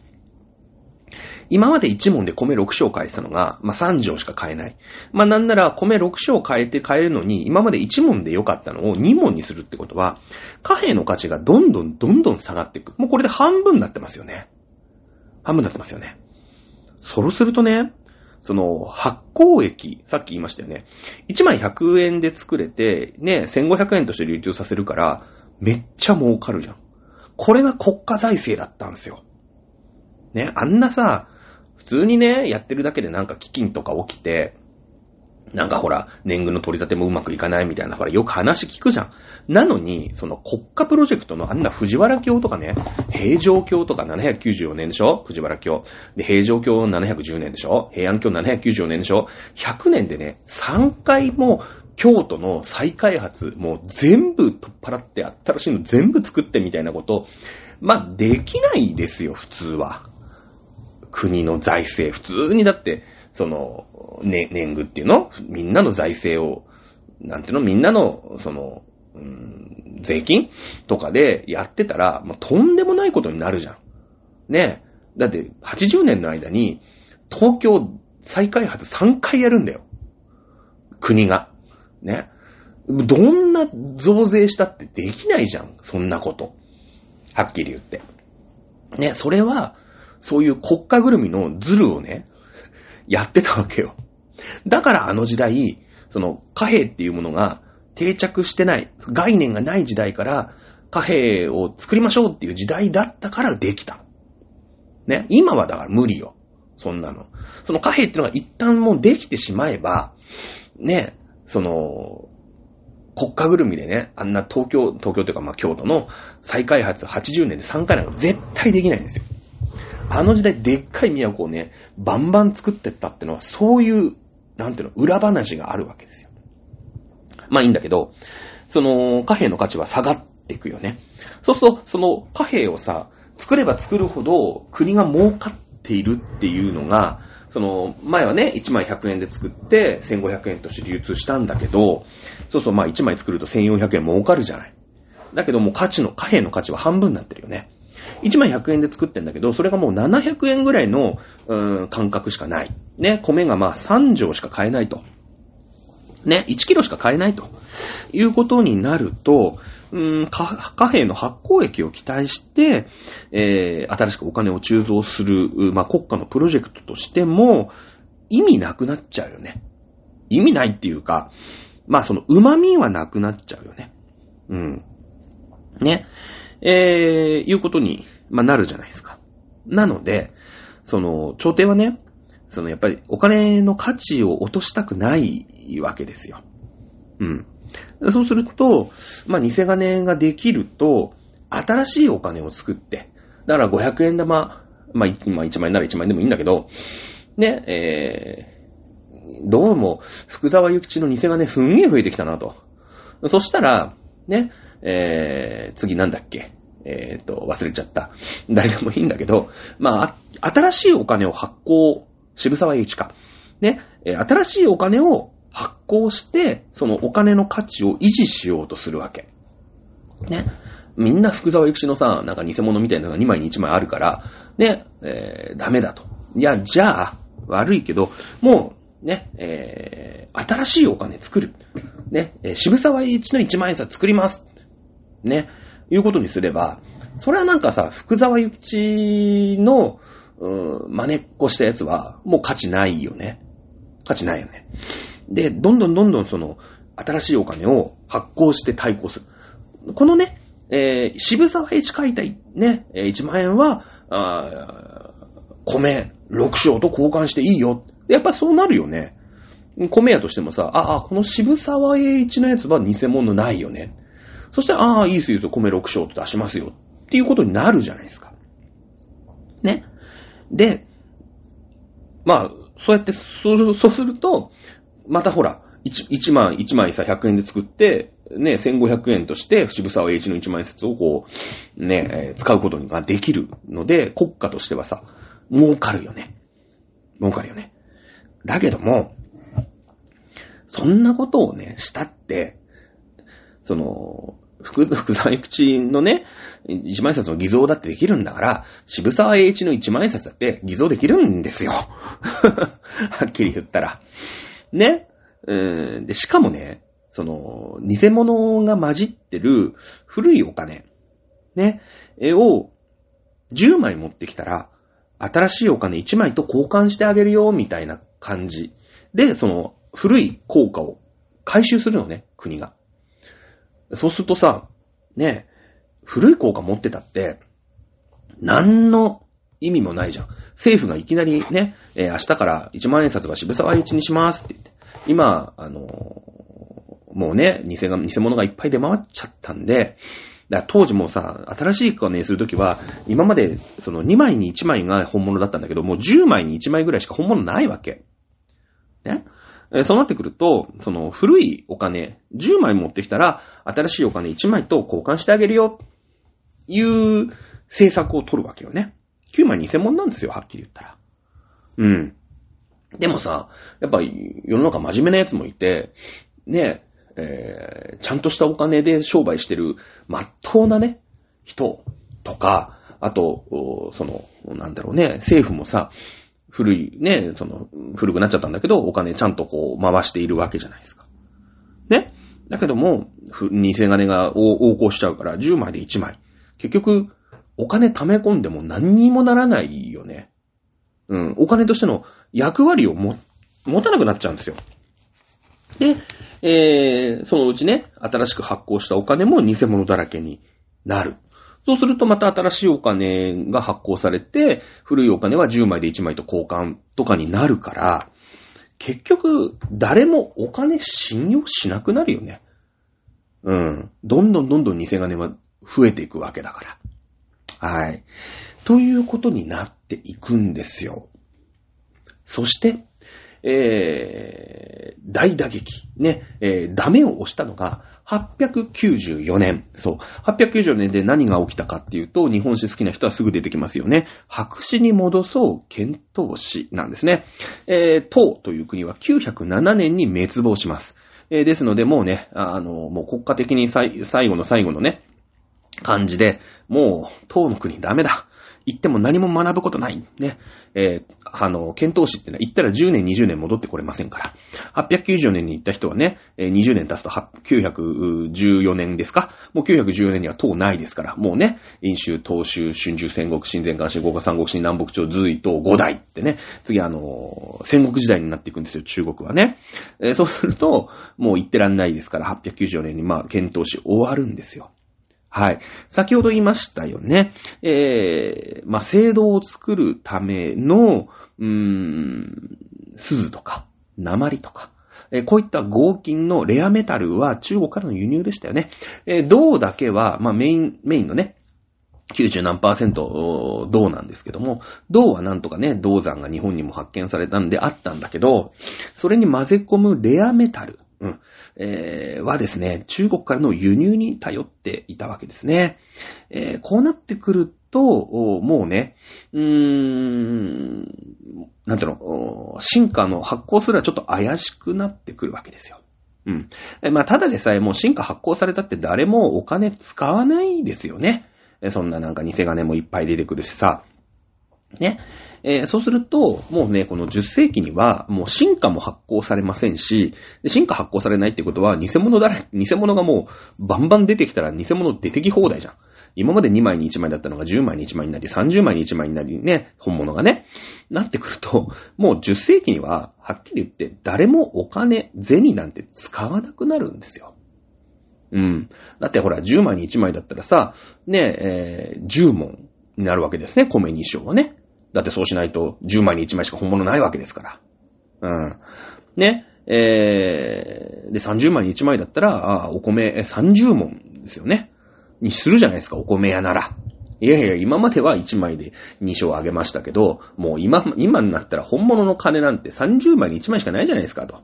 Speaker 1: 今まで1問で米6升買えてたのが、まあ、3錠しか買えない。まあ、なんなら米6升買えて買えるのに、今まで1問で良かったのを2問にするってことは、貨幣の価値がどんどんどんどん下がっていく。もうこれで半分になってますよね。半分になってますよね。そうするとね、その、発行液、さっき言いましたよね。1枚100円で作れて、ね、1500円として流通させるから、めっちゃ儲かるじゃん。これが国家財政だったんですよ。ね、あんなさ、普通にね、やってるだけでなんか飢饉とか起きて、なんかほら、年貢の取り立てもうまくいかないみたいな、ほら、よく話聞くじゃん。なのに、その国家プロジェクトのあんな藤原京とかね、平城京とか794年でしょ？藤原京。で、平城京710年でしょ？平安京794年でしょ ?100 年でね、3回も京都の再開発、もう全部取っ払って新しいの全部作ってみたいなこと、まあ、できないですよ、普通は。国の財政、普通にだって、その、ね、年貢っていうの？みんなの財政を、なんていうの？みんなの、その、うん、税金とかでやってたら、もうとんでもないことになるじゃん。ねだって、80年の間に、東京再開発3回やるんだよ。国が。ね。どんな増税したってできないじゃん。そんなこと。はっきり言って。ね、それは、そういう国家ぐるみのズルをね、やってたわけよ。だからあの時代、その貨幣っていうものが定着してない、概念がない時代から貨幣を作りましょうっていう時代だったからできた。ね。今はだから無理よ。そんなの。その貨幣っていうのが一旦もうできてしまえば、ね、その、国家ぐるみでね、あんな東京、東京というかまあ京都の再開発80年で3回なんか絶対できないんですよ。あの時代でっかい都をね、バンバン作ってったってのは、そういう、なんていうの、裏話があるわけですよ。まあいいんだけど、その、貨幣の価値は下がっていくよね。そうすると、その貨幣をさ、作れば作るほど国が儲かっているっていうのが、その、前はね、1枚100円で作って1500円として流通したんだけど、そうそう、まあ1枚作ると1400円儲かるじゃない。だけども価値の、貨幣の価値は半分になってるよね。1枚100円で作ってんだけど、それがもう700円ぐらいの、うーん、感覚しかない。ね、米がまあ3錠しか買えないと。ね、1キロしか買えないということになると、うん、貨幣の発行益を期待して、えー、新しくお金を鋳造する、まあ、国家のプロジェクトとしても、意味なくなっちゃうよね。意味ないっていうか、まあ、その旨味はなくなっちゃうよね。うん。ね。えー、いうことに、まあ、なるじゃないですか。なので、その、朝廷はね、その、やっぱりお金の価値を落としたくないわけですよ。うん。そうすると、まあ、偽金ができると、新しいお金を作って、だから500円玉、まあ、今1万円なら1万円でもいいんだけど、ね、えー、どうも、福沢諭吉の偽金すんげえ増えてきたなと。そしたら、ね、えー、次なんだっけ？えっ、ー、と、忘れちゃった。誰でもいいんだけど、まあ、新しいお金を発行、渋沢栄一か。ね、新しいお金を発行して、そのお金の価値を維持しようとするわけ。ね。みんな福沢諭吉のさ、なんか偽物みたいなのが2枚に1枚あるから、ね、えー、ダメだと。いや、じゃあ、悪いけど、もう、ね、えー、新しいお金作る。ね、渋沢栄一の1万円札作ります。ね、いうことにすれば、それはなんかさ、福沢諭吉の、うー真似っこしたやつは、もう価値ないよね。価値ないよね。で、どんどんどんどんその、新しいお金を発行して対抗する。このね、えー、渋沢栄一書いたね、1万円は、あ米6升と交換していいよ。やっぱそうなるよね。米屋としてもさ、ああ、この渋沢栄一のやつは偽物ないよね。そしてああ、いいですよ、米6升と出しますよ。っていうことになるじゃないですか。ね。で、まあ、そうやって、そうすると、またほら、1, 1万、1枚さ、100円で作って、ね、1500円として、渋沢栄一の1万円札をこう、ね、えー使うことができるので、国家としてはさ、儲かるよね。儲かるよね。だけども、そんなことをね、したって、その、福、福沢諭吉のね、一万円札の偽造だってできるんだから、渋沢栄一の一万円札だって偽造できるんですよ。はっきり言ったら。ね。うん、で、しかもね、その、偽物が混じってる古いお金、ね、絵を10枚持ってきたら、新しいお金1枚と交換してあげるよ、みたいな感じ。で、その、古い効果を回収するのね、国が。そうするとさ、ね、古い効果持ってたって、何の意味もないじゃん。政府がいきなりね、えー明日から1万円札は渋沢栄一にしますって言って。今、あのーもうね、偽が、偽物がいっぱい出回っちゃったんで、だ当時もさ、新しい金にするときは、今まで、その2枚に1枚が本物だったんだけど、もう10枚に1枚ぐらいしか本物ないわけ。ね。そうなってくると、その古いお金、10枚持ってきたら、新しいお金1枚と交換してあげるよ、いう政策を取るわけよね。9枚偽物なんですよ、はっきり言ったら。うん。でもさ、やっぱり世の中真面目なやつもいて、ね、えーちゃんとしたお金で商売してる、まっとうなね、人とか、あと、その、なんだろうね、政府もさ、古い、ね、その、古くなっちゃったんだけど、お金ちゃんとこう、回しているわけじゃないですか。ね。だけども、ふ偽金が横横行しちゃうから、10枚で1枚。結局、お金貯め込んでも何にもならないよね。うん。お金としての役割をも、持たなくなっちゃうんですよ。で、えー、そのうちね、新しく発行したお金も偽物だらけになる。そうするとまた新しいお金が発行されて、古いお金は10枚で1枚と交換とかになるから、結局、誰もお金信用しなくなるよね。うん。どんどんどんどん偽金は増えていくわけだから。はい。ということになっていくんですよ。そして、えー、大打撃。ね、えー、ダメを押したのが、894年。そう。894年で何が起きたかっていうと、日本史好きな人はすぐ出てきますよね。白紙に戻そう遣唐使なんですね。えー、唐という国は907年に滅亡します。えーですので、もうね、あの、もう国家的に最最後の最後のね、感じで、もう、唐の国ダメだ。行っても何も学ぶことない。ね。えーあの、検討士ってのは行ったら10年、20年戻ってこれませんから。890年に行った人はね、20年経つと914年ですか？もう914年には唐ないですから。もうね、飲州、東州、春秋、戦国、新前漢、新五河三国、新南北朝、隋唐、五代ってね。次あの、戦国時代になっていくんですよ、中国はね。え そうすると、もう行ってらんないですから、894年にまあ、検討士終わるんですよ。はい。先ほど言いましたよね。えー、まあ、制度を作るための、うーん、鈴とか、鉛とか、えこういった合金のレアメタルは中国からの輸入でしたよね。え銅だけは、まあ、メイン、メインのね、90何パーセント銅なんですけども、銅はなんとかね、銅山が日本にも発見されたんであったんだけど、それに混ぜ込むレアメタル、うん、えーはですね、中国からの輸入に頼っていたわけですね。えーこうなってくると、もうね、うーん、なんていうの、進化の発行すらちょっと怪しくなってくるわけですよ。うん。まあ、ただでさえもう進化発行されたって誰もお金使わないですよね。そんななんか偽金もいっぱい出てくるしさ。ね。えーそうすると、もうね、この10世紀には、もう進化も発行されませんし、進化発行されないってことは、偽物だら、偽物がもう、バンバン出てきたら偽物出てき放題じゃん。今まで2枚に1枚だったのが10枚に1枚になり、30枚に1枚になりね、本物がね、なってくると、もう10世紀には、はっきり言って、誰もお金、銭なんて使わなくなるんですよ。うん。だってほら、10枚に1枚だったらさ、ね、えー10問になるわけですね、米2升はね。だってそうしないと、10枚に1枚しか本物ないわけですから。うん。ね、えー、で、30枚に1枚だったら、あお米30問ですよね。にするじゃないですか、お米屋なら。いやいや、今までは1枚で2章あげましたけど、もう今、今になったら本物の金なんて30枚に1枚しかないじゃないですかと。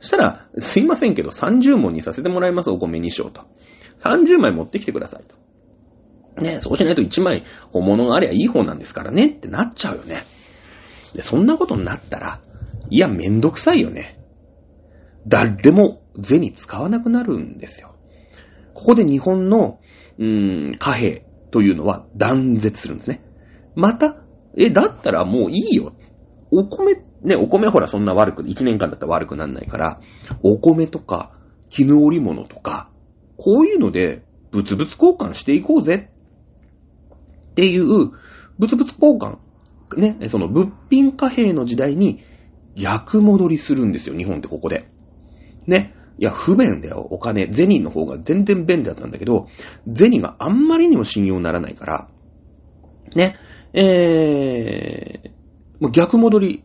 Speaker 1: そしたら、すいませんけど30問にさせてもらいます、お米2章と。30枚持ってきてくださいと。ね、そうしないと1枚本物がありゃいい方なんですからねってなっちゃうよね。で、そんなことになったら、いや、めんどくさいよね。誰も銭使わなくなるんですよ。ここで日本の、うーん、貨幣というのは断絶するんですね。また、え、だったらもういいよ。お米、ね、お米ほらそんな悪く、1年間だったら悪くなんないから、お米とか、絹織物とか、こういうので、物々交換していこうぜ。っていう、物々交換。ね、その物品貨幣の時代に逆戻りするんですよ、日本ってここで。ね。いや、不便だよ、お金。銭の方が全然便利だったんだけど、銭があんまりにも信用ならないから、ね。えー、逆戻り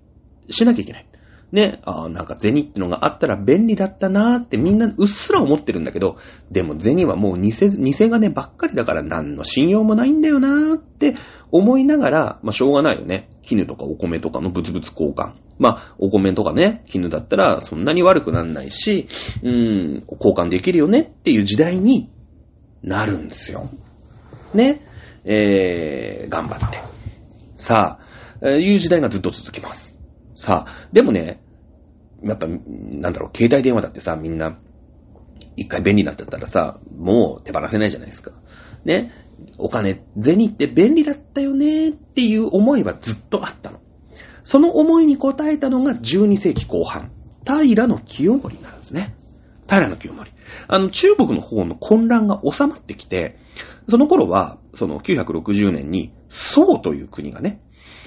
Speaker 1: しなきゃいけない。ね、あなんか銭ってのがあったら便利だったなーってみんなうっすら思ってるんだけど、でも銭はもう偽、偽金ばっかりだから何の信用もないんだよなーって思いながら、まあしょうがないよね。絹とかお米とかの物々交換。まあ、お米とかね、絹だったらそんなに悪くなんないし、うん、交換できるよねっていう時代になるんですよ。ね。えー、頑張って。さあ、いう時代がずっと続きます。さあ、でもね、やっぱ、なんだろう、携帯電話だってさ、みんな、一回便利になっちゃったらさ、もう手放せないじゃないですか。ね。お金、銭って便利だったよねっていう思いはずっとあったの。その思いに応えたのが12世紀後半、平の清盛なんですね。平の清盛。あの、中国の方の混乱が収まってきて、その頃は、その960年に、宋という国がね、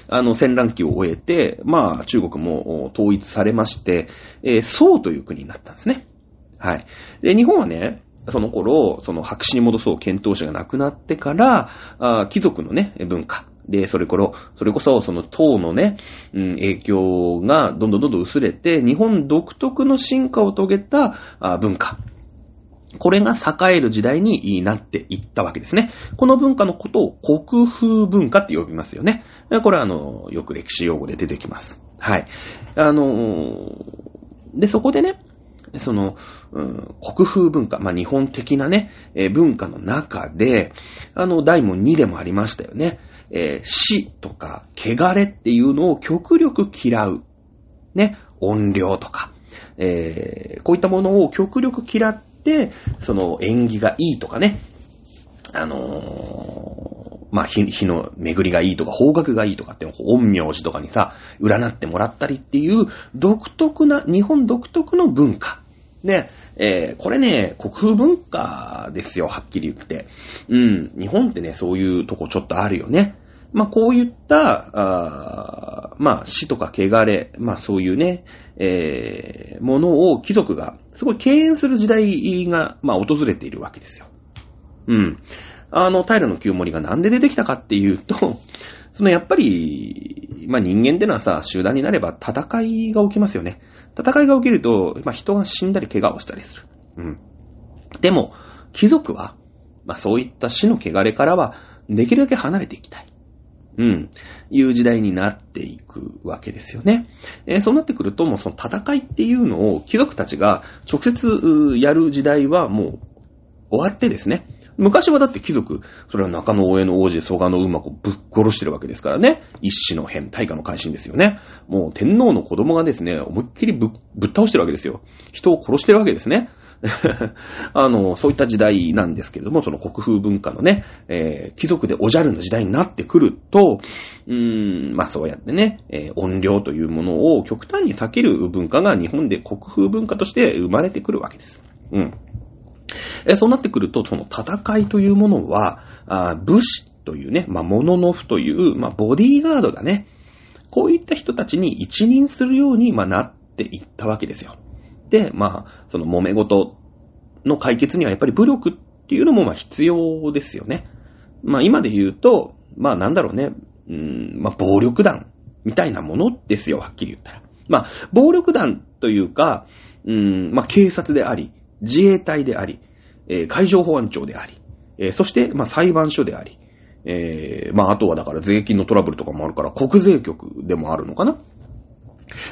Speaker 1: あの、戦乱期を終えて、まあ、中国も統一されまして、えー、宋という国になったんですね。はい。で、日本はね、その頃、その白紙に戻そう検討者が亡くなってから、貴族のね、文化。で、それころ、それこそ、その唐のね、うん、影響がどんどんどんどん薄れて、日本独特の進化を遂げた文化。これが栄える時代になっていったわけですね。この文化のことを国風文化って呼びますよね。これはあの、よく歴史用語で出てきます。はい。あので、そこでね、その、うん、国風文化、まあ、日本的なね、えー、文化の中で、あの、大門2でもありましたよね。えー、死とか、汚れっていうのを極力嫌う。ね、音量とか、えー、こういったものを極力嫌って、その縁起がいいとかね、あのー、まあ、日、の巡りがいいとか、方角がいいとかって、陰陽師とかにさ、占ってもらったりっていう、独特な、日本独特の文化。ね、えー、これね、国風文化ですよ、はっきり言って。うん、日本ってね、そういうとこちょっとあるよね。まあ、こういった、あまあ、死とか汚れ、まあ、そういうね、えー、ものを貴族が、すごい敬遠する時代が、まあ、訪れているわけですよ。うん。あの、平の清盛がなんで出てきたかっていうと、そのやっぱり、まあ、人間ってのはさ、集団になれば戦いが起きますよね。戦いが起きると、まあ、人が死んだり怪我をしたりする。うん。でも、貴族は、まあ、そういった死の汚れからは、できるだけ離れていきたい。うん。いう時代になっていくわけですよね。えー、そうなってくると、もうその戦いっていうのを貴族たちが直接やる時代はもう終わってですね。昔はだって貴族、それは中野大江の王子、蘇我の馬子ぶっ殺してるわけですからね。一子の変、大化の改新ですよね。もう天皇の子供がですね、思いっきりぶぶっ倒してるわけですよ。人を殺してるわけですね。あの、そういった時代なんですけれども、その国風文化のね、えー、貴族でおじゃるの時代になってくると、うーん、まあそうやってね、えー、音量というものを極端に避ける文化が日本で国風文化として生まれてくるわけです。うん。えそうなってくると、その戦いというものは、あ武士というね、まあ、モノノフという、まあ、ボディーガードがね、こういった人たちに一任するように、まあ、なっていったわけですよ。で、まあ、その揉め事の解決にはやっぱり武力っていうのもまあ必要ですよね。まあ今で言うと、まあなんだろうね、うん、まあ暴力団みたいなものですよ、はっきり言ったら。まあ暴力団というか、うん、まあ警察であり、自衛隊であり、えー、海上保安庁であり、えー、そして、まあ、裁判所であり、えー、まあ、あとはだから税金のトラブルとかもあるから、国税局でもあるのかな？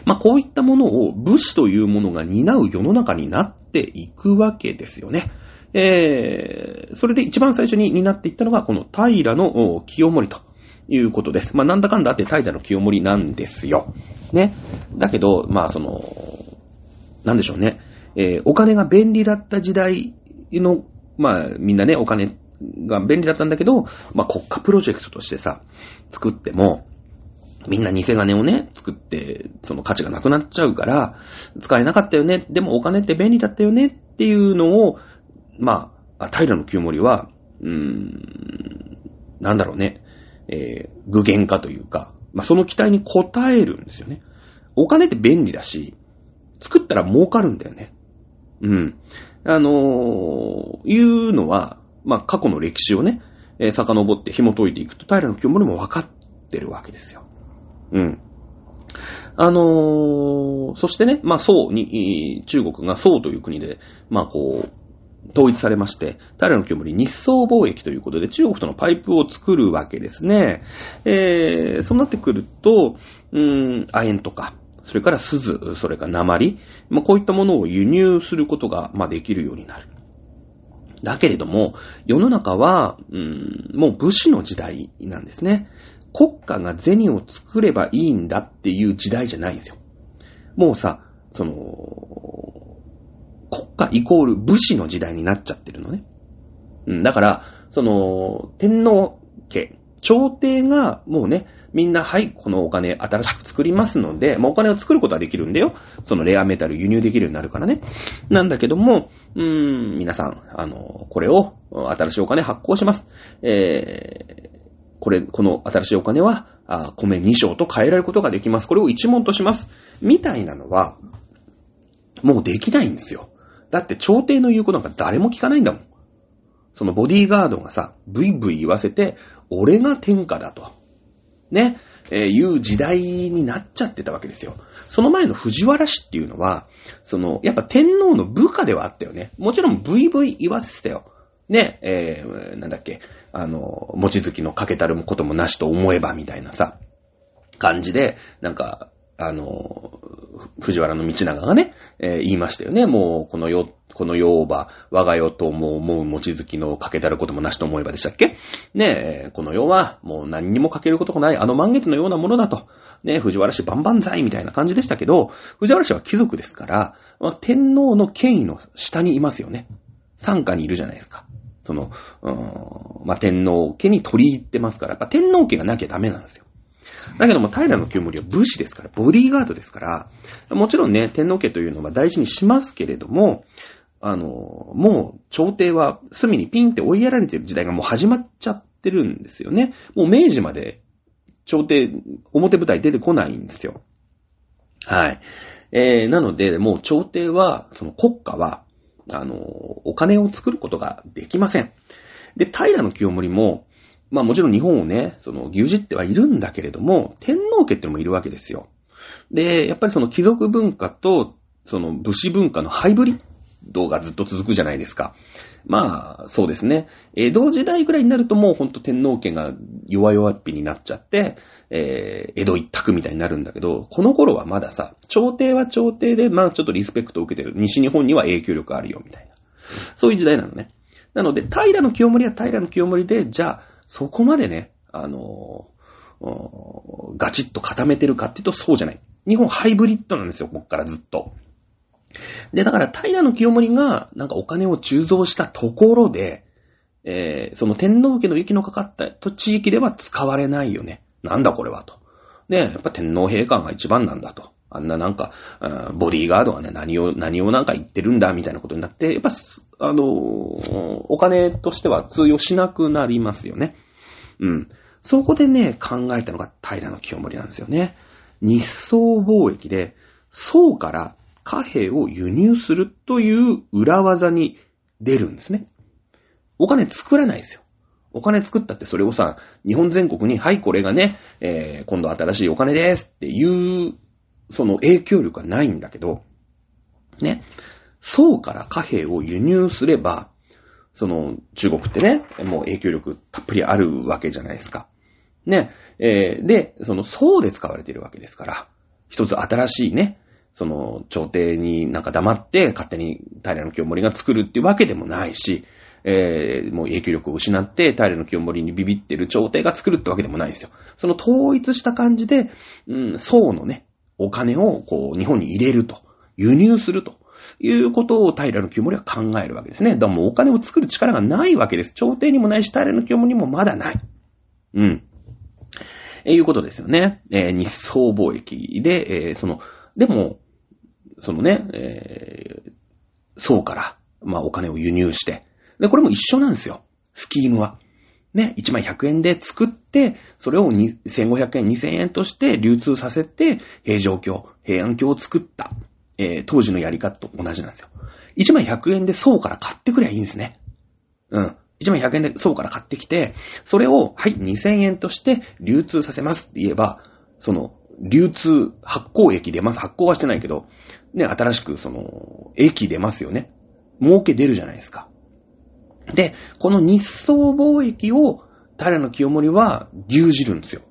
Speaker 1: まあ、こういったものを武士というものが担う世の中になっていくわけですよね。えー、それで一番最初に担っていったのが、この平の清盛ということです。まあ、なんだかんだあって平の清盛なんですよ。ね。だけど、まあ、その、なんでしょうね。えー、お金が便利だった時代の、まあ、みんなね、お金が便利だったんだけど、まあ、国家プロジェクトとしてさ、作っても、みんな偽金をね、作って、その価値がなくなっちゃうから、使えなかったよね。でもお金って便利だったよねっていうのを、まあ、平の清盛は、うーん、なんだろうね、えー、具現化というか、まあ、その期待に応えるんですよね。お金って便利だし、作ったら儲かるんだよね。うん。あのー、いうのは、まあ、過去の歴史をね、えー、遡って紐解いていくと、平の清盛も分かってるわけですよ。うん。あのー、そしてね、まあ、宋に、中国が宋という国で、まあ、こう、統一されまして、平の清盛日宋貿易ということで中国とのパイプを作るわけですね。えー、そうなってくると、うーん、亜鉛とか、それから鈴、それから鉛、まあ、こういったものを輸入することが、まあ、できるようになる。だけれども、世の中は、うん、もう武士の時代なんですね。国家が銭を作ればいいんだっていう時代じゃないんですよ。もうさ、その、国家イコール武士の時代になっちゃってるのね。うん、だから、その、天皇家、朝廷がもうね、みんな、はい、このお金新しく作りますので、まあ、お金を作ることはできるんだよ。そのレアメタル輸入できるようになるからね。なんだけども、うーん、皆さん、あの、これを新しいお金発行します。えー、これ、この新しいお金は、あ米2升と変えられることができます。これを1問とします。みたいなのは、もうできないんですよ。だって朝廷の言うことなんか誰も聞かないんだもん。そのボディーガードがさ、ブイブイ言わせて、俺が天下だと。ね、えー、いう時代になっちゃってたわけですよ。その前の藤原氏っていうのは、その、やっぱ天皇の部下ではあったよね。もちろんブイブイ言わせてたよ。ね、えー、なんだっけ、あの、持ち月のかけたることもなしと思えばみたいなさ、感じで、なんか、あの、藤原の道長がね、えー、言いましたよね。もう、この世、この世をば、我が世とも思う持月のかけたることもなしと思えばでしたっけ？ねえ、この世はもう何にもかけることがない、あの満月のようなものだと。ねえ藤原氏万々歳みたいな感じでしたけど、藤原氏は貴族ですから、まあ、天皇の権威の下にいますよね。参加にいるじゃないですか。その、うん、まあ、天皇家に取り入ってますから、天皇家がなきゃダメなんですよ。だけども、平の清盛は武士ですから、ボディーガードですから、もちろんね、天皇家というのは大事にしますけれども、あの、もう、朝廷は隅にピンって追いやられてる時代がもう始まっちゃってるんですよね。もう明治まで、朝廷、表舞台出てこないんですよ。はい。えー、なので、もう朝廷は、その国家は、あの、お金を作ることができません。で、平の清盛も、まあもちろん日本をね、その牛耳ってはいるんだけれども、天皇家ってのもいるわけですよ。で、やっぱりその貴族文化と、その武士文化のハイブリッドがずっと続くじゃないですか。まあ、そうですね。江戸時代ぐらいになるともうほんと天皇家が弱々っぴになっちゃって、えー、江戸一択みたいになるんだけど、この頃はまださ、朝廷は朝廷で、まあちょっとリスペクトを受けてる。西日本には影響力あるよ、みたいな。そういう時代なのね。なので、平の清盛は平の清盛で、じゃあ、そこまでね、あのー、ガチッと固めてるかっていうとそうじゃない。日本ハイブリッドなんですよ、こっからずっと。で、だから、平の清盛が、なんかお金を鋳造したところで、えー、その天皇家の息のかかった地域では使われないよね。なんだこれはと。で、やっぱ天皇陛下が一番なんだと。あんななんか、ボディーガードがね、何を、何をなんか言ってるんだ、みたいなことになって、やっぱ、あの、お金としては通用しなくなりますよね。うん。そこでね、考えたのが平清盛なんですよね。日宋貿易で、宋から貨幣を輸入するという裏技に出るんですね。お金作らないですよ。お金作ったってそれをさ、日本全国に、はい、これがね、えー、今度新しいお金ですっていう、その影響力はないんだけど、ね、宋から貨幣を輸入すれば、その、中国ってね、もう影響力たっぷりあるわけじゃないですか。ね。えー、で、その、宋で使われてるわけですから、一つ新しいね、その、朝廷になんか黙って勝手に平清盛が作るっていうわけでもないし、えー、もう影響力を失って平清盛にビビってる朝廷が作るってわけでもないんですよ。その統一した感じで、うん、宋のね、お金をこう、日本に入れると、輸入すると。いうことを平清盛は考えるわけですね。だからもうお金を作る力がないわけです。朝廷にもないし、平清盛にもまだない。うん。えいうことですよね。えー、日宋貿易で、えー、その、でも、そのね、えー、宋から、まあお金を輸入して、で、これも一緒なんですよ。スキームは。ね、1万100円で作って、それを1500円、2000円として流通させて、平城京、平安京を作った。えー、当時のやり方と同じなんですよ。1万100円で層から買ってくりゃいいんですね。うん。1万100円で層から買ってきて、それを、はい、2000円として流通させますって言えば、その、流通、発行液出ます。発行はしてないけど、ね、新しくその、液出ますよね。儲け出るじゃないですか。で、この日送貿易を、平野清盛は牛耳るんですよ。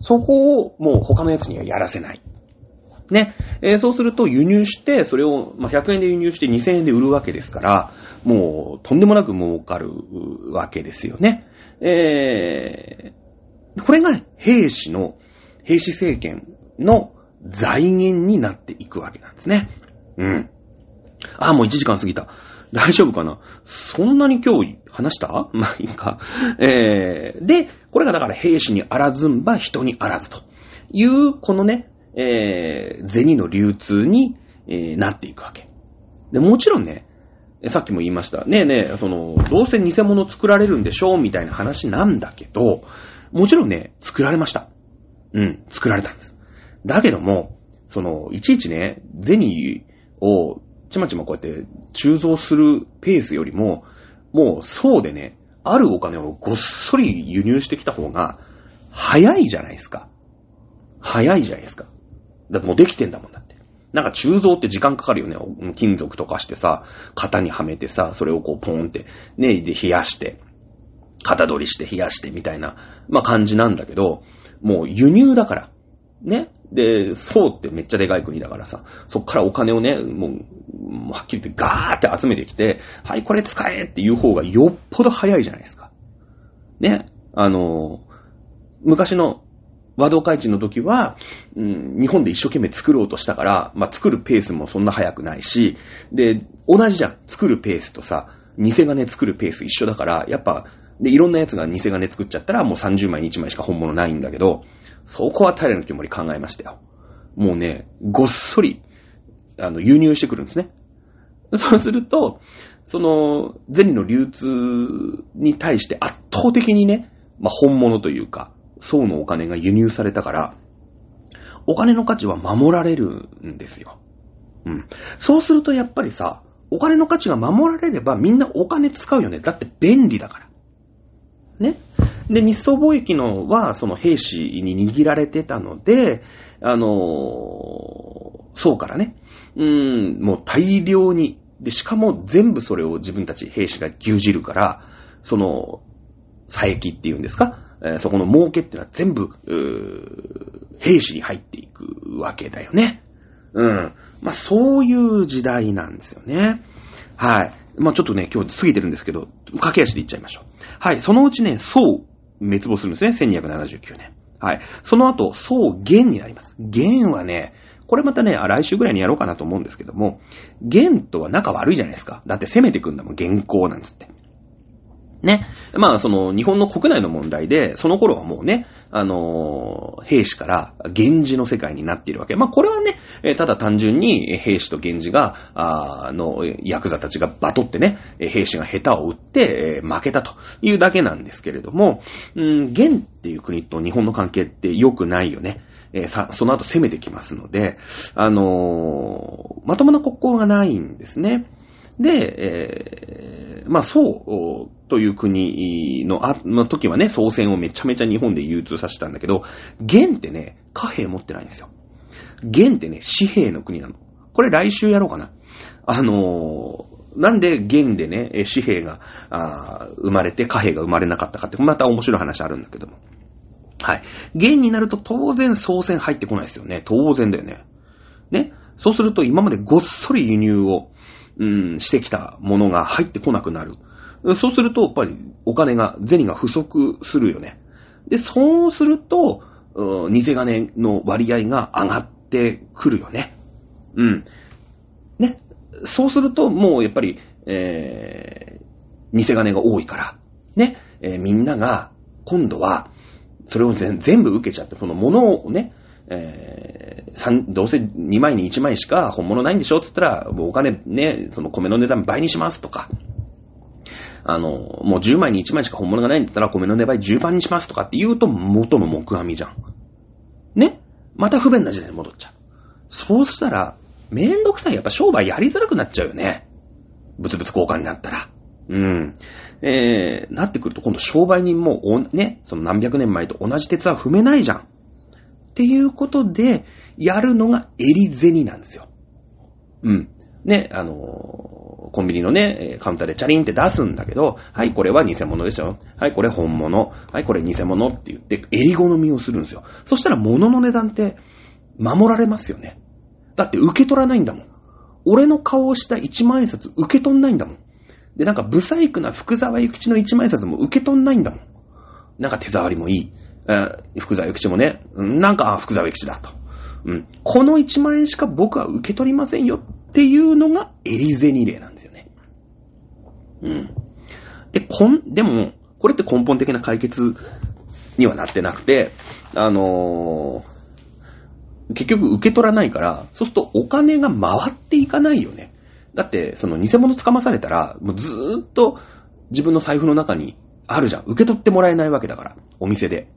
Speaker 1: そこをもう他のやつにはやらせない。ね。えー、そうすると輸入して、それを、ま、100円で輸入して2000円で売るわけですから、もう、とんでもなく儲かるわけですよね。えー、これが兵士の、兵士政権の財源になっていくわけなんですね。うん。あ、もう1時間過ぎた。大丈夫かな？そんなに今日話した？まあいいか。えー、で、これがだから兵士にあらずんば人にあらずという、このね、えー、銭の流通に、えー、なっていくわけ。で、もちろんね、さっきも言いました。ねえねえ、その、どうせ偽物作られるんでしょうみたいな話なんだけど、もちろんね、作られました。うん、作られたんです。だけども、その、いちいちね、銭をちまちまこうやって鋳造するペースよりも、もうそうでね、あるお金をごっそり輸入してきた方が、早いじゃないですか。早いじゃないですか。だってもうできてんだもんだって。なんか鋳造って時間かかるよね。金属とかしてさ、型にはめてさ、それをこうポーンって、ね、で冷やして、型取りして冷やしてみたいな、まあ感じなんだけど、もう輸入だから。ね。で、そうってめっちゃでかい国だからさ、そっからお金をね、もう、はっきり言ってガーって集めてきて、はい、これ使えっていう方がよっぽど早いじゃないですか。ね。あの、昔の和道会地の時は、うん、日本で一生懸命作ろうとしたから、まあ、作るペースもそんな早くないし、で、同じじゃん。作るペースとさ、偽金作るペース一緒だから、やっぱ、で、いろんなやつが偽金作っちゃったら、もう30枚に1枚しか本物ないんだけど、そこは平の清盛考えましたよ。もうね、ごっそり、あの、輸入してくるんですね。そうすると、その、銭の流通に対して圧倒的にね、まあ、本物というか、層のお金が輸入されたから、お金の価値は守られるんですよ。うん。そうするとやっぱりさ、お金の価値が守られればみんなお金使うよね。だって便利だから。ね。で、日宋貿易のは、その兵士に握られてたので、あのー、宋からね、うん、もう大量に、で、しかも全部それを自分たち兵士が牛耳るから、その、佐伯っていうんですか、えー、そこの儲けっていうのは全部、兵士に入っていくわけだよね。うん。まあ、そういう時代なんですよね。はい。まあ、ちょっとね、今日過ぎてるんですけど、駆け足でいっちゃいましょう。はい。そのうちね、宋、滅亡するんですね。1279年。はい。その後、宋元になります。元はね、これまたね、来週ぐらいにやろうかなと思うんですけども、元とは仲悪いじゃないですか。だって攻めてくんだもん、元寇なんつって。ね。まあ、その、日本の国内の問題で、その頃はもうね、あの、兵士から源氏の世界になっているわけ。まあ、これはね、ただ単純に兵士と源氏が、あの、ヤクザたちがバトってね、兵士が下手を打って、負けたというだけなんですけれども、うん、元っていう国と日本の関係って良くないよね。え、さ、その後攻めてきますので、あのー、まともな国交がないんですね。で、えー、まあ、そうという国の、あ、の時はね、総戦をめちゃめちゃ日本で流通させたんだけど、元ってね、貨幣持ってないんですよ。元ってね、紙幣の国なの。これ来週やろうかな。あのなんで元でね、紙幣があ生まれて貨幣が生まれなかったかって、また面白い話あるんだけども。はい。元になると当然総銭入ってこないですよね。当然だよね。ね。そうすると今までごっそり輸入を、うん、してきたものが入ってこなくなる。そうすると、やっぱりお金が、銭が不足するよね。で、そうすると、偽金の割合が上がってくるよね。うん。ね。そうすると、もうやっぱり、えー、偽金が多いから、ね。えー、みんなが、今度は、それを全部受けちゃって、この物をね、えー、どうせ2枚に1枚しか本物ないんでしょ？って言ったら、お金ね、その米の値段倍にしますとか、あの、もう10枚に1枚しか本物がないんだったら米の値倍10倍にしますとかって言うと元の木阿弥じゃん。ね？また不便な時代に戻っちゃう。そうしたら、めんどくさい。やっぱ商売やりづらくなっちゃうよね。物々交換になったら。うん。えー、なってくると今度商売人もお、ね、その何百年前と同じ鉄は踏めないじゃん。っていうことで、やるのが襟銭なんですよ。うん。ね、あのー、コンビニのね、カウンターでチャリンって出すんだけど、はい、これは偽物でしょ。はい、これ本物。はい、これ偽物って言って、襟好みをするんですよ。そしたら物の値段って守られますよね。だって受け取らないんだもん。俺の顔をした1万円札受け取んないんだもん。で、なんか、ブサイクな福沢諭吉の1万円札も受け取んないんだもん。なんか手触りもいい。え福沢諭吉もね、なんか、福沢諭吉だと。うん。この1万円しか僕は受け取りませんよっていうのがエリゼニ例なんですよね。うん。で、こん、でも、これって根本的な解決にはなってなくて、あのー、結局受け取らないから、そうするとお金が回っていかないよね。だって、その偽物捕まされたら、もうずーっと自分の財布の中にあるじゃん。受け取ってもらえないわけだから。お店で。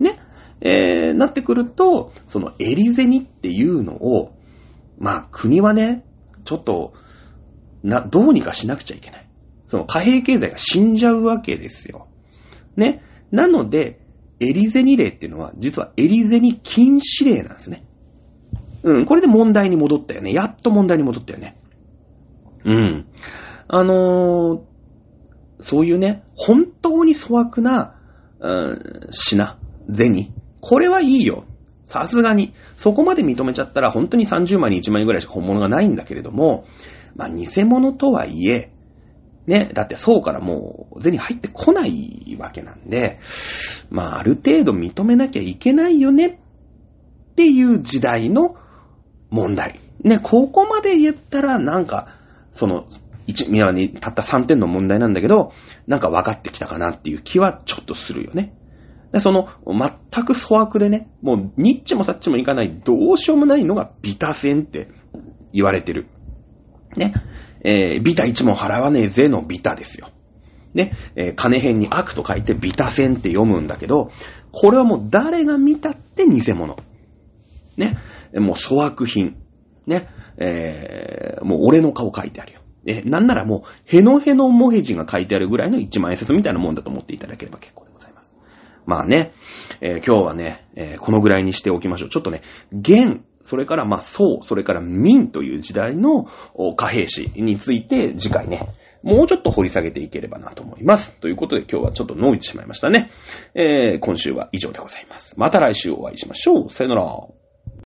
Speaker 1: ね。えー、なってくると、そのエリゼニっていうのを、まあ国はね、ちょっと、な、どうにかしなくちゃいけない。その貨幣経済が死んじゃうわけですよ。ね。なので、エリゼニ例っていうのは、実はエリゼニ禁止令なんですね。うん、これで問題に戻ったよね。やっと問題に戻ったよね。うん。あのー、そういうね、本当に粗悪な、うん、品、銭？これはいいよ。さすがに。そこまで認めちゃったら本当に30万に1万円ぐらいしか本物がないんだけれども、まあ偽物とはいえ、ね、だってそうからもう銭入ってこないわけなんで、まあある程度認めなきゃいけないよねっていう時代の問題。ね、ここまで言ったらなんかその、一、ミラにたった3点の問題なんだけど、なんか分かってきたかなっていう気はちょっとするよね。でその、全く粗悪でね、もう、ニッチもサッチもいかない、どうしようもないのがビタ戦って言われてる。ね。えー、ビタ1も払わねえぜのビタですよ。ね。えー、金編に悪と書いてビタ戦って読むんだけど、これはもう誰が見たって偽物。ね。もう粗悪品。ね。えー、もう俺の顔書いてあるよ。え、なんならもう、へのへのもへじが書いてあるぐらいの一万円札みたいなもんだと思っていただければ結構。まあね、えー、今日はね、えー、このぐらいにしておきましょう。ちょっとね、元、それからまあ、宋、それから民という時代の貨幣史について次回ね、もうちょっと掘り下げていければなと思います。ということで今日はちょっと伸びてしまいましたね。えー、今週は以上でございます。また来週お会いしましょう。さよなら。